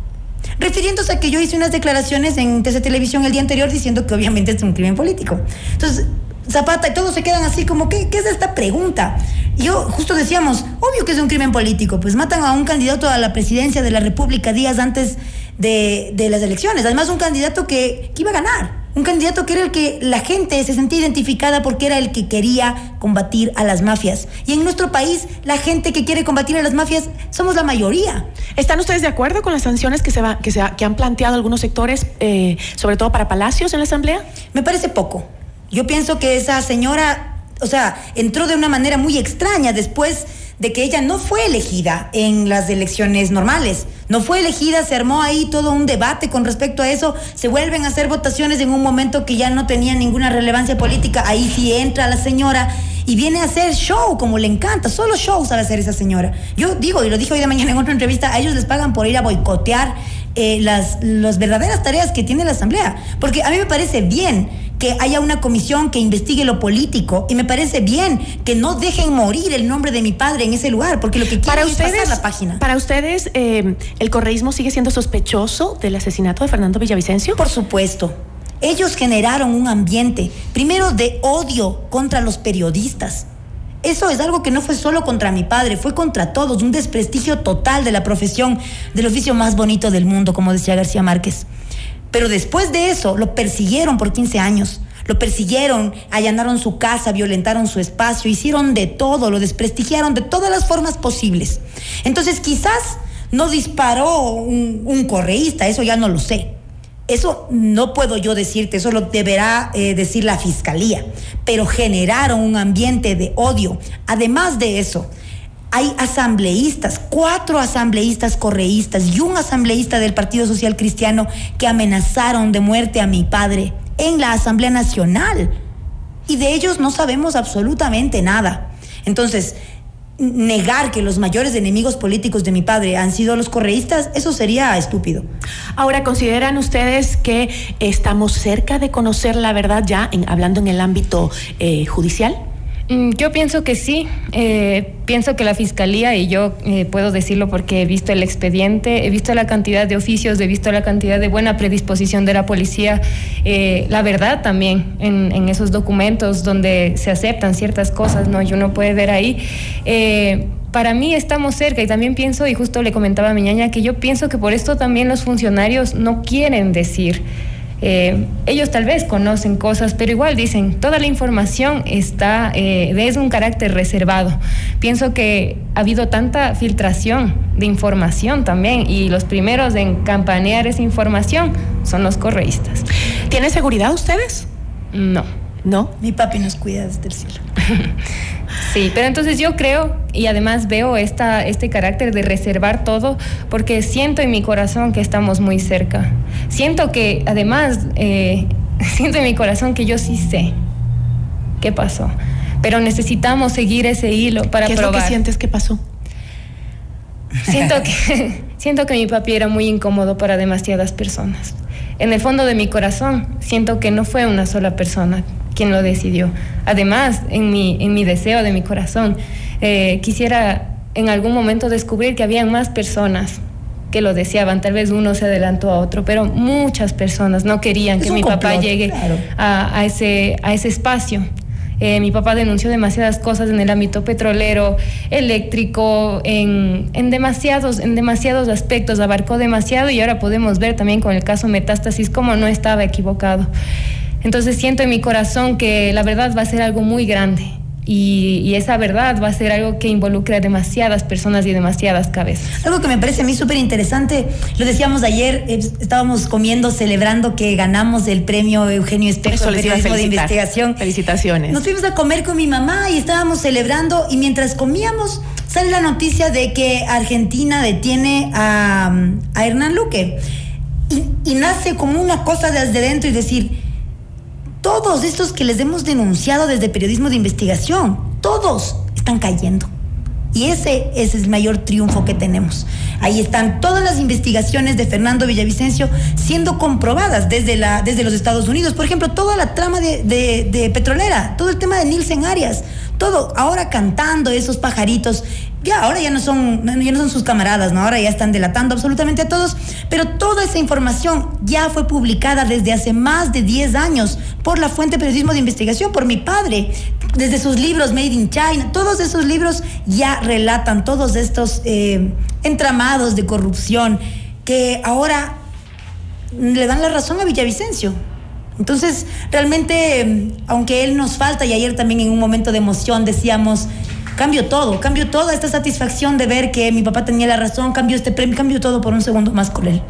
Refiriéndose a que yo hice unas declaraciones en TC Televisión el día anterior diciendo que obviamente es un crimen político. Entonces, Zapata y todos se quedan así como, ¿qué, qué es esta pregunta? Yo justo decíamos, obvio que es un crimen político, pues matan a un candidato a la presidencia de la República días antes de, de las elecciones. Además, un candidato que, que iba a ganar. Un candidato que era el que la gente se sentía identificada porque era el que quería combatir a las mafias. Y en nuestro país, la gente que quiere combatir a las mafias somos la mayoría. ¿Están ustedes de acuerdo con las sanciones que se, va, que se que han planteado algunos sectores, eh, sobre todo para Palacios en la Asamblea? Me parece poco. Yo pienso que esa señora, o sea, entró de una manera muy extraña después de que ella no fue elegida en las elecciones normales. No fue elegida, se armó ahí todo un debate con respecto a eso, se vuelven a hacer votaciones en un momento que ya no tenía ninguna relevancia política, ahí sí entra la señora y viene a hacer show como le encanta, solo show sabe hacer esa señora. Yo digo, y lo dije hoy de mañana en otra entrevista, a ellos les pagan por ir a boicotear eh, las, las verdaderas tareas que tiene la Asamblea, porque a mí me parece bien que haya una comisión que investigue lo político y me parece bien que no dejen morir el nombre de mi padre en ese lugar, porque lo que quieren Para es pasar ustedes, la página. para ustedes eh, ¿el correísmo sigue siendo sospechoso del asesinato de Fernando Villavicencio? Por supuesto. Ellos generaron un ambiente, primero de odio contra los periodistas. Eso es algo que no fue solo contra mi padre, fue contra todos, un desprestigio total de la profesión, del oficio más bonito del mundo, como decía García Márquez. Pero después de eso lo persiguieron por 15 años. Lo persiguieron, allanaron su casa, violentaron su espacio, hicieron de todo, lo desprestigiaron de todas las formas posibles. Entonces quizás no disparó un, un correísta, eso ya no lo sé. Eso no puedo yo decirte, eso lo deberá eh, decir la fiscalía. Pero generaron un ambiente de odio. Además de eso, hay asambleístas, cuatro asambleístas correístas y un asambleísta del Partido Social Cristiano que amenazaron de muerte a mi padre en la Asamblea Nacional. Y de ellos no sabemos absolutamente nada. Entonces, negar que los mayores enemigos políticos de mi padre han sido los correístas, eso sería estúpido. Ahora, ¿consideran ustedes que estamos cerca de conocer la verdad ya, hablando en el ámbito eh, judicial? Mm, Yo pienso que sí. Eh, pienso que la fiscalía, y yo eh, puedo decirlo porque he visto el expediente, he visto la cantidad de oficios, he visto la cantidad de buena predisposición de la policía, eh, la verdad también en, esos documentos donde se aceptan ciertas cosas, ¿no? Y uno puede ver ahí. Eh, para mí estamos cerca y también pienso, y justo le comentaba a mi ñaña, que yo pienso que por esto también los funcionarios no quieren decir. Eh, ellos tal vez conocen cosas, pero igual dicen, toda la información está, eh, es un carácter reservado. Pienso que ha habido tanta filtración de información también y los primeros en campanear esa información son los correístas. ¿Tienen seguridad ustedes? No. ¿No? Mi papi nos cuida desde el cielo. Sí, pero entonces yo creo y además veo esta, este carácter de reservar todo porque siento en mi corazón que estamos muy cerca. Siento que además, eh, siento en mi corazón que yo sí sé qué pasó, pero necesitamos seguir ese hilo para ¿Qué es probar. lo que sientes que pasó? Siento que, siento que mi papi era muy incómodo para demasiadas personas. En el fondo de mi corazón, siento que no fue una sola persona quien lo decidió. Además, en mi, en mi deseo de mi corazón, eh, quisiera en algún momento descubrir que había más personas que lo deseaban. Tal vez uno se adelantó a otro, pero muchas personas no querían que mi papá llegue a, a, ese, a ese espacio. Eh, mi papá denunció demasiadas cosas en el ámbito petrolero, eléctrico, en, en, demasiados, en demasiados aspectos, abarcó demasiado y ahora podemos ver también con el caso Metástasis cómo no estaba equivocado. Entonces siento en mi corazón que la verdad va a ser algo muy grande y, esa verdad va a ser algo que involucre a demasiadas personas y demasiadas cabezas. Algo que me parece a mí súper interesante, lo decíamos ayer, eh, estábamos comiendo, celebrando que ganamos el premio Eugenio Espejo de periodismo de investigación. Felicitaciones. Nos fuimos a comer con mi mamá y estábamos celebrando y mientras comíamos sale la noticia de que Argentina detiene a, a Hernán Luque. Y, y nace como una cosa desde dentro y decir, todos estos que les hemos denunciado desde periodismo de investigación, todos están cayendo. Y ese, es el mayor triunfo que tenemos. Ahí están todas las investigaciones de Fernando Villavicencio siendo comprobadas desde, la, desde los Estados Unidos. Por ejemplo, toda la trama de, de Petrolera, todo el tema de Nielsen Arias, todo, ahora cantando esos pajaritos ya ahora ya no son, ya no son sus camaradas, ¿no? Ahora ya están delatando absolutamente a todos, pero toda esa información ya fue publicada desde hace más de 10 años por la fuente periodismo de investigación, por mi padre, desde sus libros Made in China, todos esos libros ya relatan todos estos eh, entramados de corrupción que ahora le dan la razón a Villavicencio. Entonces, realmente, aunque él nos falta, y ayer también en un momento de emoción decíamos, cambio todo, cambio toda esta satisfacción de ver que mi papá tenía la razón, cambio este premio, cambio todo por un segundo más con él.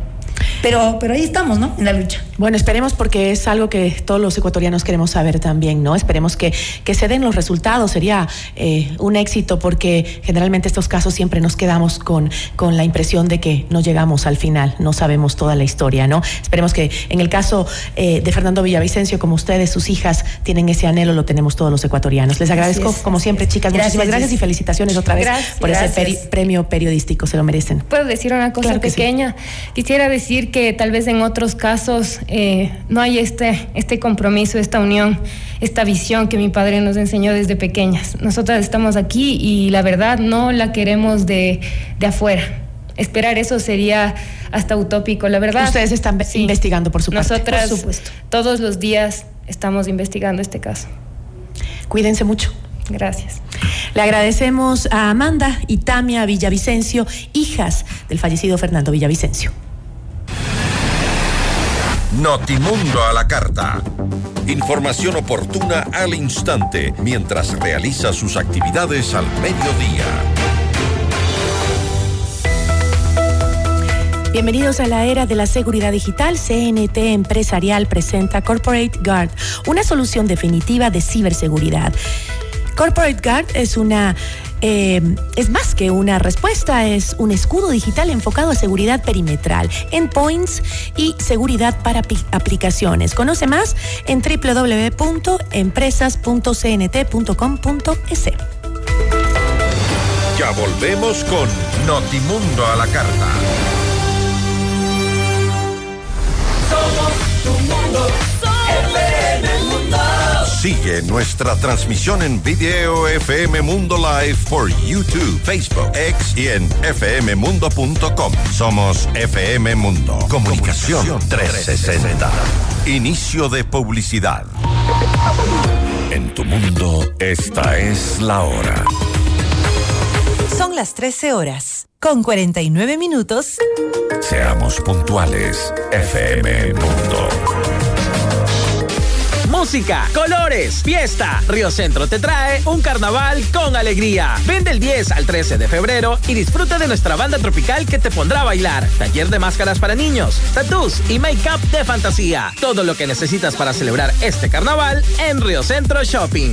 Pero, pero ahí estamos, ¿no? En la lucha. Bueno, esperemos porque es algo que todos los ecuatorianos queremos saber también, ¿no? Esperemos que, que se den los resultados. Sería eh, un éxito porque generalmente estos casos siempre nos quedamos con, con la impresión de que no llegamos al final, no sabemos toda la historia, ¿no? Esperemos que en el caso eh, de Fernando Villavicencio, como ustedes, sus hijas, tienen ese anhelo, lo tenemos todos los ecuatorianos. Les agradezco, como siempre, chicas. muchísimas gracias y felicitaciones otra vez por ese premio periodístico. Se lo merecen. ¿Puedo decir una cosa pequeña? Quisiera decir que tal vez en otros casos eh, no hay este, este compromiso, esta unión, esta visión que mi padre nos enseñó desde pequeñas. Nosotras estamos aquí y la verdad no la queremos de, de afuera. Esperar eso sería hasta utópico, la verdad. Ustedes están investigando, por supuesto. Nosotras por supuesto. todos los días estamos investigando este caso. Cuídense mucho. Gracias. Le agradecemos a Amanda y Tamia Villavicencio, hijas del fallecido Fernando Villavicencio. Notimundo a la carta. Información oportuna al instante mientras realiza sus actividades al mediodía. Bienvenidos a la era de la seguridad digital. CNT Empresarial presenta Corporate Guard, una solución definitiva de ciberseguridad. Corporate Guard es una eh, es más que una respuesta, es un escudo digital enfocado a seguridad perimetral, endpoints y seguridad para aplicaciones. Conoce más en www.empresas.cnt.com.es. Ya volvemos con Notimundo a la carta. Sigue nuestra transmisión en video FM Mundo Live por YouTube, Facebook, X y en fmmundo.com. Somos FM Mundo. Comunicación 360. Inicio de publicidad. En tu mundo, esta es la hora. Son las 13 horas, con 49 minutos. Seamos puntuales, FM Mundo música, colores, fiesta. Río Centro te trae un carnaval con alegría. Vende el 10 al 13 de febrero y disfruta de nuestra banda tropical que te pondrá a bailar. Taller de máscaras para niños, tattoos y make-up de fantasía. Todo lo que necesitas para celebrar este carnaval en Río Centro Shopping.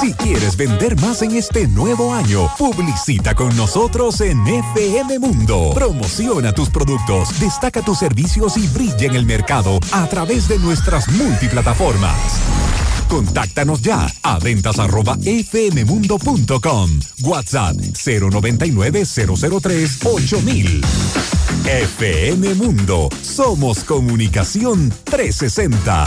Si quieres vender más en este nuevo año, publicita con nosotros en FM Mundo. Promociona tus productos, destaca tus servicios y brilla en el mercado a través de nuestras multiplataformas. Contáctanos ya a ventas arroba fmmundo.com. WhatsApp 099 003 8000. FM Mundo. Somos comunicación 360.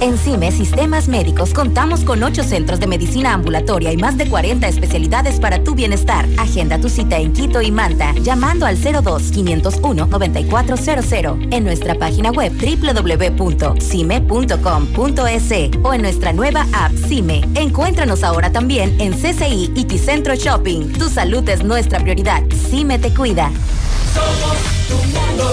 En CIME Sistemas Médicos contamos con 8 centros de medicina ambulatoria y más de 40 especialidades para tu bienestar. Agenda tu cita en Quito y Manta llamando al 02-501-9400 en nuestra página web www.cime.com.es o en nuestra nueva app CIME. Encuéntranos ahora también en CCI y Ticentro Shopping. Tu salud es nuestra prioridad. CIME te cuida. Somos tu mundo.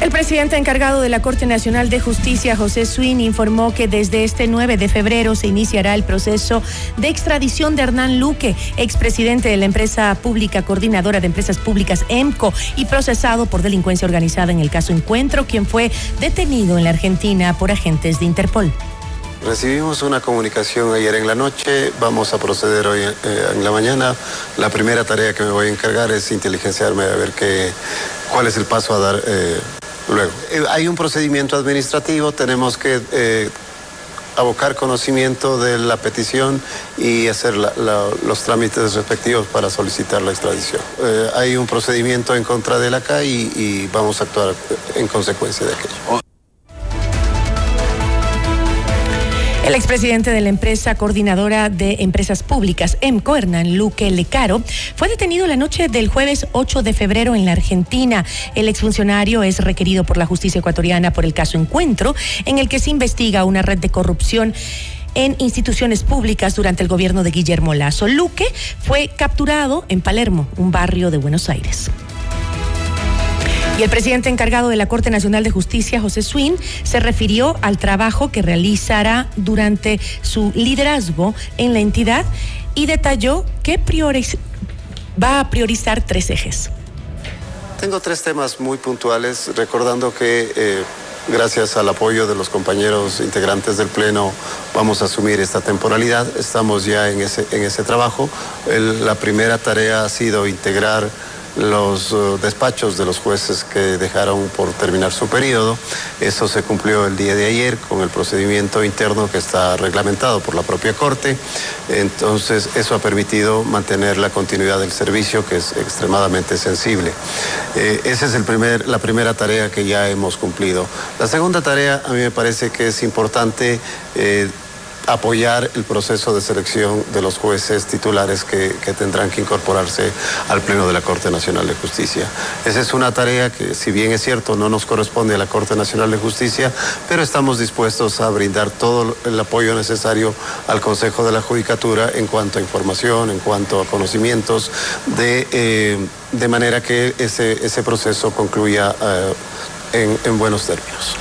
El presidente encargado de la Corte Nacional de Justicia, José Swin, informó que desde este 9 de febrero se iniciará el proceso de extradición de Hernán Luque, expresidente de la empresa pública coordinadora de empresas públicas EMCO y procesado por delincuencia organizada en el caso Encuentro, quien fue detenido en la Argentina por agentes de Interpol. Recibimos una comunicación ayer en la noche, vamos a proceder hoy eh, en la mañana. La primera tarea que me voy a encargar es inteligenciarme a ver qué, cuál es el paso a dar eh, luego. Eh, hay un procedimiento administrativo, tenemos que eh, abocar conocimiento de la petición y hacer los trámites respectivos para solicitar la extradición. Eh, hay un procedimiento en contra de la CA y, y vamos a actuar en consecuencia de aquello. El expresidente de la empresa coordinadora de empresas públicas, EMCO, Hernán Luque Lecaro, fue detenido la noche del jueves 8 de febrero en la Argentina. El exfuncionario es requerido por la justicia ecuatoriana por el caso Encuentro, en el que se investiga una red de corrupción en instituciones públicas durante el gobierno de Guillermo Lazo. Luque fue capturado en Palermo, un barrio de Buenos Aires. Y el presidente encargado de la Corte Nacional de Justicia, José Swin, se refirió al trabajo que realizará durante su liderazgo en la entidad y detalló que prioriz- va a priorizar tres ejes. Tengo tres temas muy puntuales, recordando que eh, gracias al apoyo de los compañeros integrantes del Pleno vamos a asumir esta temporalidad. Estamos ya en ese, en ese trabajo. La primera tarea ha sido integrar los eh, despachos de los jueces que dejaron por terminar su periodo. Eso se cumplió el día de ayer con el procedimiento interno que está reglamentado por la propia Corte. Entonces, eso ha permitido mantener la continuidad del servicio, que es extremadamente sensible. Eh, esa es el primer, la primera tarea que ya hemos cumplido. La segunda tarea, a mí me parece que es importante eh, apoyar el proceso de selección de los jueces titulares que, tendrán que incorporarse al Pleno de la Corte Nacional de Justicia. Esa es una tarea que, si bien es cierto, no nos corresponde a la Corte Nacional de Justicia, pero estamos dispuestos a brindar todo el apoyo necesario al Consejo de la Judicatura en cuanto a información, en cuanto a conocimientos, de, eh, de manera que ese, ese proceso concluya eh, en, en buenos términos.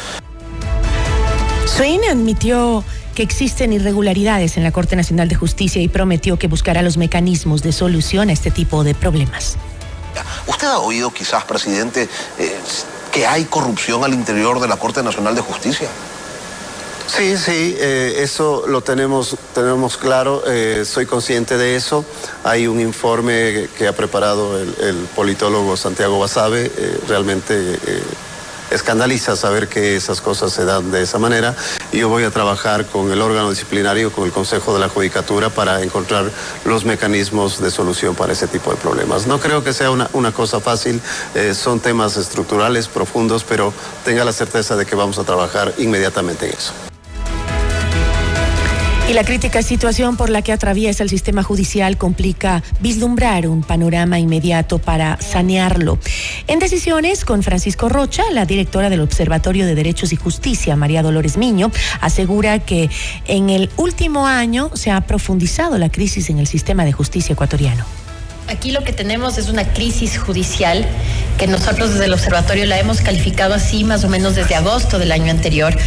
Swin admitió que existen irregularidades en la Corte Nacional de Justicia y prometió que buscará los mecanismos de solución a este tipo de problemas. ¿Usted ha oído quizás, presidente, eh, que hay corrupción al interior de la Corte Nacional de Justicia? Sí, sí, eh, eso lo tenemos, tenemos claro, eh, soy consciente de eso. Hay un informe que ha preparado el, politólogo Santiago Basabe, eh, realmente escandaliza saber que esas cosas se dan de esa manera yo voy a trabajar con el órgano disciplinario, con el Consejo de la Judicatura para encontrar los mecanismos de solución para ese tipo de problemas. No creo que sea una, una cosa fácil, son temas estructurales, profundos, pero tenga la certeza de que vamos a trabajar inmediatamente en eso. Y la crítica situación por la que atraviesa el sistema judicial complica vislumbrar un panorama inmediato para sanearlo. En decisiones con Francisco Rocha, la directora del Observatorio de Derechos y Justicia, María Dolores Miño, asegura que en el último año se ha profundizado la crisis en el sistema de justicia ecuatoriano. Aquí lo que tenemos es una crisis judicial que nosotros desde el observatorio la hemos calificado así más o menos desde agosto del año anterior,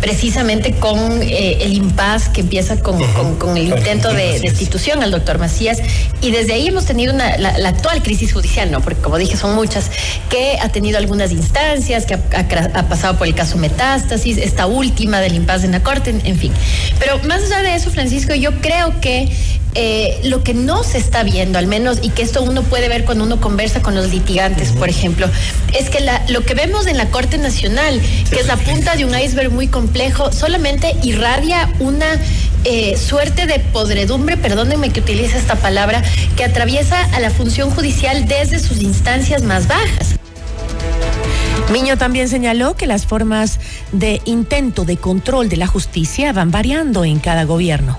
precisamente con eh, el impas que empieza con, el intento de destitución al doctor Macías. Y desde ahí hemos tenido una, la, actual crisis judicial, ¿no? Porque como dije son muchas, que ha tenido algunas instancias, que ha, pasado por el caso Metástasis, esta última del impas en la Corte, en, fin. Pero más allá de eso, Francisco, yo creo que eh, lo que no se está viendo, al menos, y que esto uno puede ver cuando uno conversa con los litigantes, por ejemplo, es que la, lo que vemos en la Corte Nacional, que es la punta de un iceberg muy complejo, solamente irradia una eh, suerte de podredumbre, perdónenme que utilice esta palabra, que atraviesa a la función judicial desde sus instancias más bajas. Miño también señaló que las formas de intento de control de la justicia van variando en cada gobierno.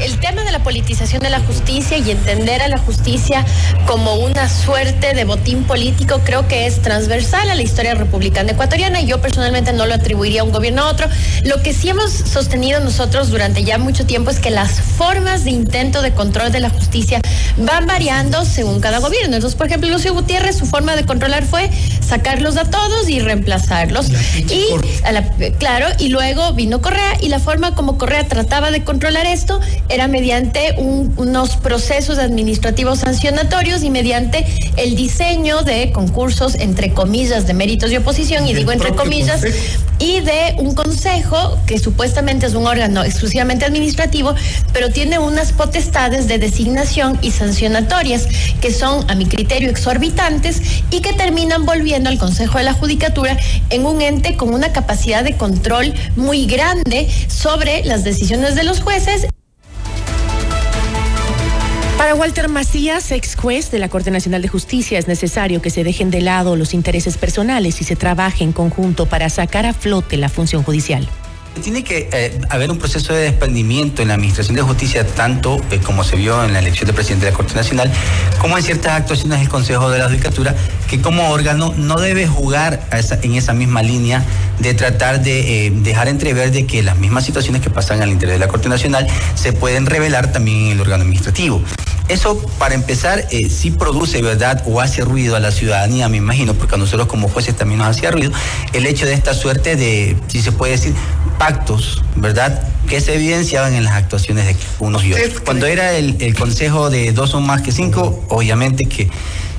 El tema de la politización de la justicia y entender a la justicia como una suerte de botín político creo que es transversal a la historia republicana ecuatoriana y yo personalmente no lo atribuiría a un gobierno a otro. Lo que sí hemos sostenido nosotros durante ya mucho tiempo es que las formas de intento de control de la justicia van variando según cada gobierno. Entonces, por ejemplo, Lucio Gutiérrez, su forma de controlar fue sacarlos a todos y reemplazarlos. Y, claro, y luego vino Correa y la forma como Correa trataba de controlar esto era mediante unos procesos administrativos sancionatorios y mediante el diseño de concursos, entre comillas, de méritos y oposición, y, digo entre comillas, y de un consejo que supuestamente es un órgano exclusivamente administrativo, pero tiene unas potestades de designación y sancionatorias que son, a mi criterio, exorbitantes y que terminan volviendo al Consejo de la Judicatura en un ente con una capacidad de control muy grande sobre las decisiones de los jueces. Para Walter Macías, ex juez de la Corte Nacional de Justicia, es necesario que se dejen de lado los intereses personales y se trabaje en conjunto para sacar a flote la función judicial. Tiene que eh, haber un proceso de desprendimiento en la Administración de Justicia, tanto eh, como se vio en la elección de presidente de la Corte Nacional, como en ciertas actuaciones del Consejo de la Judicatura, que como órgano no debe jugar en esa misma línea de tratar de eh, dejar entrever de que las mismas situaciones que pasan al interior de la Corte Nacional se pueden revelar también en el órgano administrativo. Eso, para empezar, eh, sí produce, ¿verdad? O hace ruido a la ciudadanía, me imagino, porque a nosotros como jueces también nos hacía ruido, el hecho de esta suerte de, si se puede decir, pactos, ¿verdad? Que se evidenciaban en las actuaciones de unos y otros. Cuando era el, el consejo de dos o más que cinco, obviamente que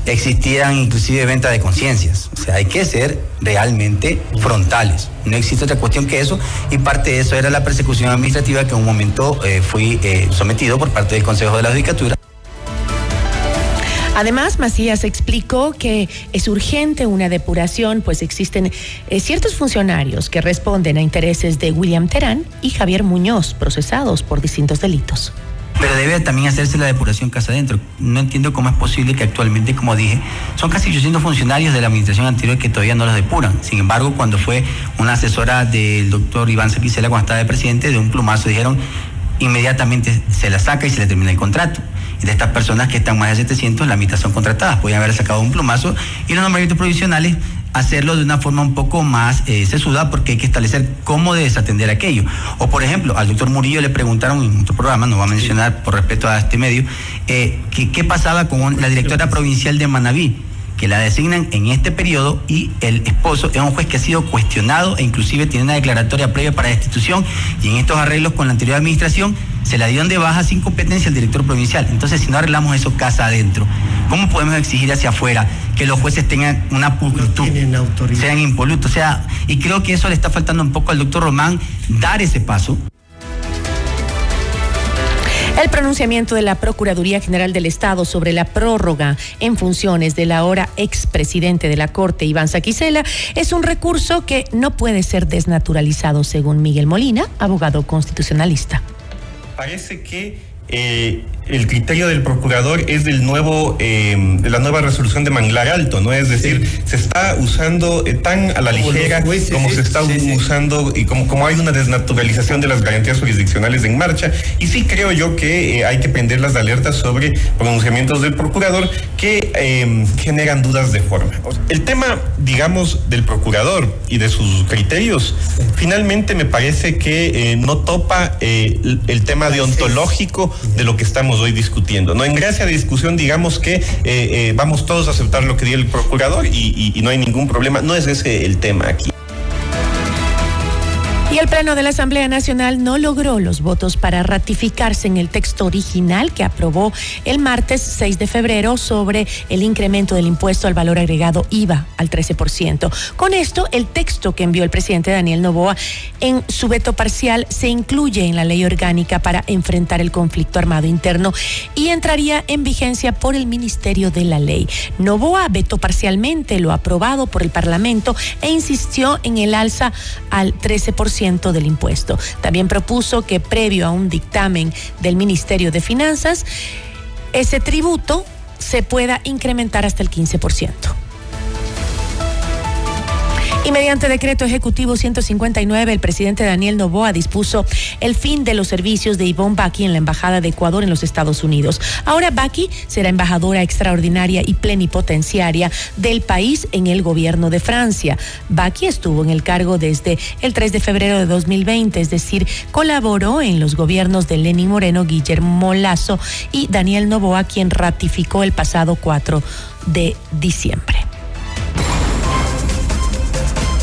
existieran inclusive venta de conciencias. O sea, hay que ser realmente frontales. No existe otra cuestión que eso y parte de eso era la persecución administrativa que en un momento eh, fui eh, sometido por parte del Consejo de la Judicatura. Además, Macías explicó que es urgente una depuración, pues existen eh, ciertos funcionarios que responden a intereses de William Terán y Javier Muñoz, procesados por distintos delitos. Pero debe también hacerse la depuración casa adentro. No entiendo cómo es posible que actualmente, como dije, son casi 800 funcionarios de la administración anterior que todavía no los depuran. Sin embargo, cuando fue una asesora del doctor Iván Sepicela cuando estaba de presidente, de un plumazo dijeron inmediatamente se la saca y se le termina el contrato. De estas personas que están más de 700, la mitad son contratadas. Podrían haber sacado un plumazo y los nombramientos provisionales hacerlo de una forma un poco más eh, sesuda porque hay que establecer cómo desatender aquello. O por ejemplo, al doctor Murillo le preguntaron en otro programa, no va a mencionar por respeto a este medio, eh, qué pasaba con la directora provincial de Manabí que la designan en este periodo y el esposo es un juez que ha sido cuestionado e inclusive tiene una declaratoria previa para destitución y en estos arreglos con la anterior administración se la dieron de baja sin competencia al director provincial. Entonces, si no arreglamos eso casa adentro, ¿cómo podemos exigir hacia afuera que los jueces tengan una pulcritud, sean impolutos? O sea, y creo que eso le está faltando un poco al doctor Román, dar ese paso. El pronunciamiento de la Procuraduría General del Estado sobre la prórroga en funciones del ahora expresidente de la Corte, Iván Saquicela, es un recurso que no puede ser desnaturalizado, según Miguel Molina, abogado constitucionalista. Parece que eh, el criterio del procurador es del nuevo, eh, de la nueva resolución de Manglar Alto, ¿no? Es decir, se está usando eh, tan a la ligera como se está usando y como, como hay una desnaturalización de las garantías jurisdiccionales en marcha. Y sí creo yo que eh, hay que prender las alertas sobre pronunciamientos del procurador que generan dudas de forma. El tema, digamos, del procurador y de sus criterios, finalmente me parece que no topa el, el tema deontológico de lo que estamos hoy discutiendo. No en gracia de discusión, digamos que eh, eh, vamos todos a aceptar lo que dio el procurador y no hay ningún problema. No es ese el tema aquí. El Pleno de la Asamblea Nacional no logró los votos para ratificarse en el texto original que aprobó el martes 6 de febrero sobre el incremento del impuesto al valor agregado IVA al 13%. Con esto, el texto que envió el presidente Daniel Novoa en su veto parcial se incluye en la ley orgánica para enfrentar el conflicto armado interno y entraría en vigencia por el Ministerio de la Ley. Novoa vetó parcialmente lo aprobado por el Parlamento e insistió en el alza al 13% del impuesto. También propuso que previo a un dictamen del Ministerio de Finanzas, ese tributo se pueda incrementar hasta el 15%. Y mediante decreto ejecutivo 159, el presidente Daniel Novoa dispuso el fin de los servicios de Yvonne Baki en la Embajada de Ecuador en los Estados Unidos. Ahora Baki será embajadora extraordinaria y plenipotenciaria del país en el gobierno de Francia. Baki estuvo en el cargo desde el 3 de febrero de 2020, es decir, colaboró en los gobiernos de Lenín Moreno, Guillermo Lazo y Daniel Novoa, quien ratificó el pasado 4 de diciembre.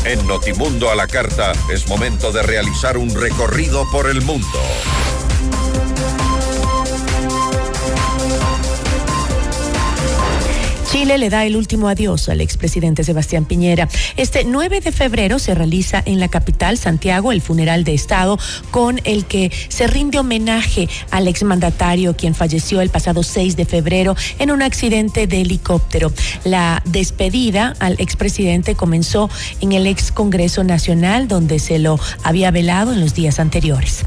En Notimundo a la Carta es momento de realizar un recorrido por el mundo. Chile le da el último adiós al expresidente Sebastián Piñera. Este 9 de febrero se realiza en la capital, Santiago, el funeral de Estado con el que se rinde homenaje al exmandatario quien falleció el pasado 6 de febrero en un accidente de helicóptero. La despedida al expresidente comenzó en el ex Congreso Nacional donde se lo había velado en los días anteriores.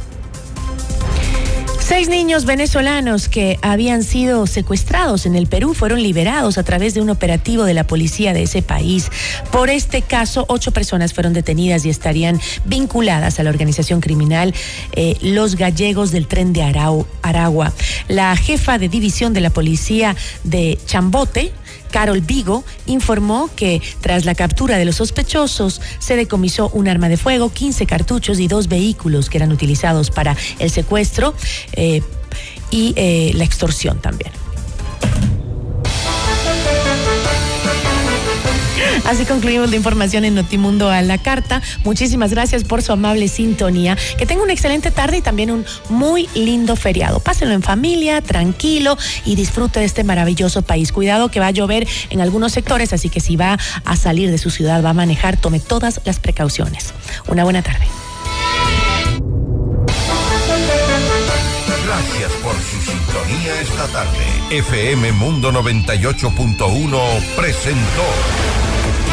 Seis niños venezolanos que habían sido secuestrados en el Perú fueron liberados a través de un operativo de la policía de ese país. Por este caso, ocho personas fueron detenidas y estarían vinculadas a la organización criminal eh, Los Gallegos del Tren de Aragua. La jefa de división de la policía de Chambote, Carol Vigo informó que tras la captura de los sospechosos se decomisó un arma de fuego, 15 cartuchos y dos vehículos que eran utilizados para el secuestro eh, y eh, la extorsión también. Así concluimos la información en Notimundo a la carta. Muchísimas gracias por su amable sintonía. Que tenga una excelente tarde y también un muy lindo feriado. Pásenlo en familia, tranquilo y disfrute de este maravilloso país. Cuidado que va a llover en algunos sectores, así que si va a salir de su ciudad, va a manejar, tome todas las precauciones. Una buena tarde. Gracias por su sintonía esta tarde. FM Mundo 98.1 presentó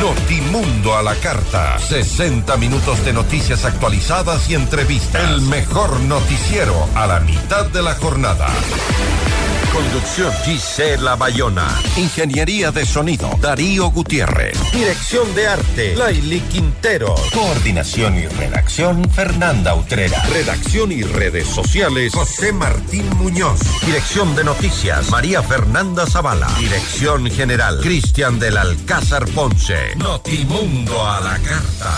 Notimundo a la carta. 60 minutos de noticias actualizadas y entrevistas. El mejor noticiero a la mitad de la jornada. Conducción Gisela Bayona. Ingeniería de sonido Darío Gutiérrez. Dirección de arte Laili Quintero. Coordinación y redacción Fernanda Utrera. Redacción y redes sociales José Martín Muñoz. Dirección de noticias María Fernanda Zavala. Dirección general Cristian del Alcázar Ponce. Notimundo a la carta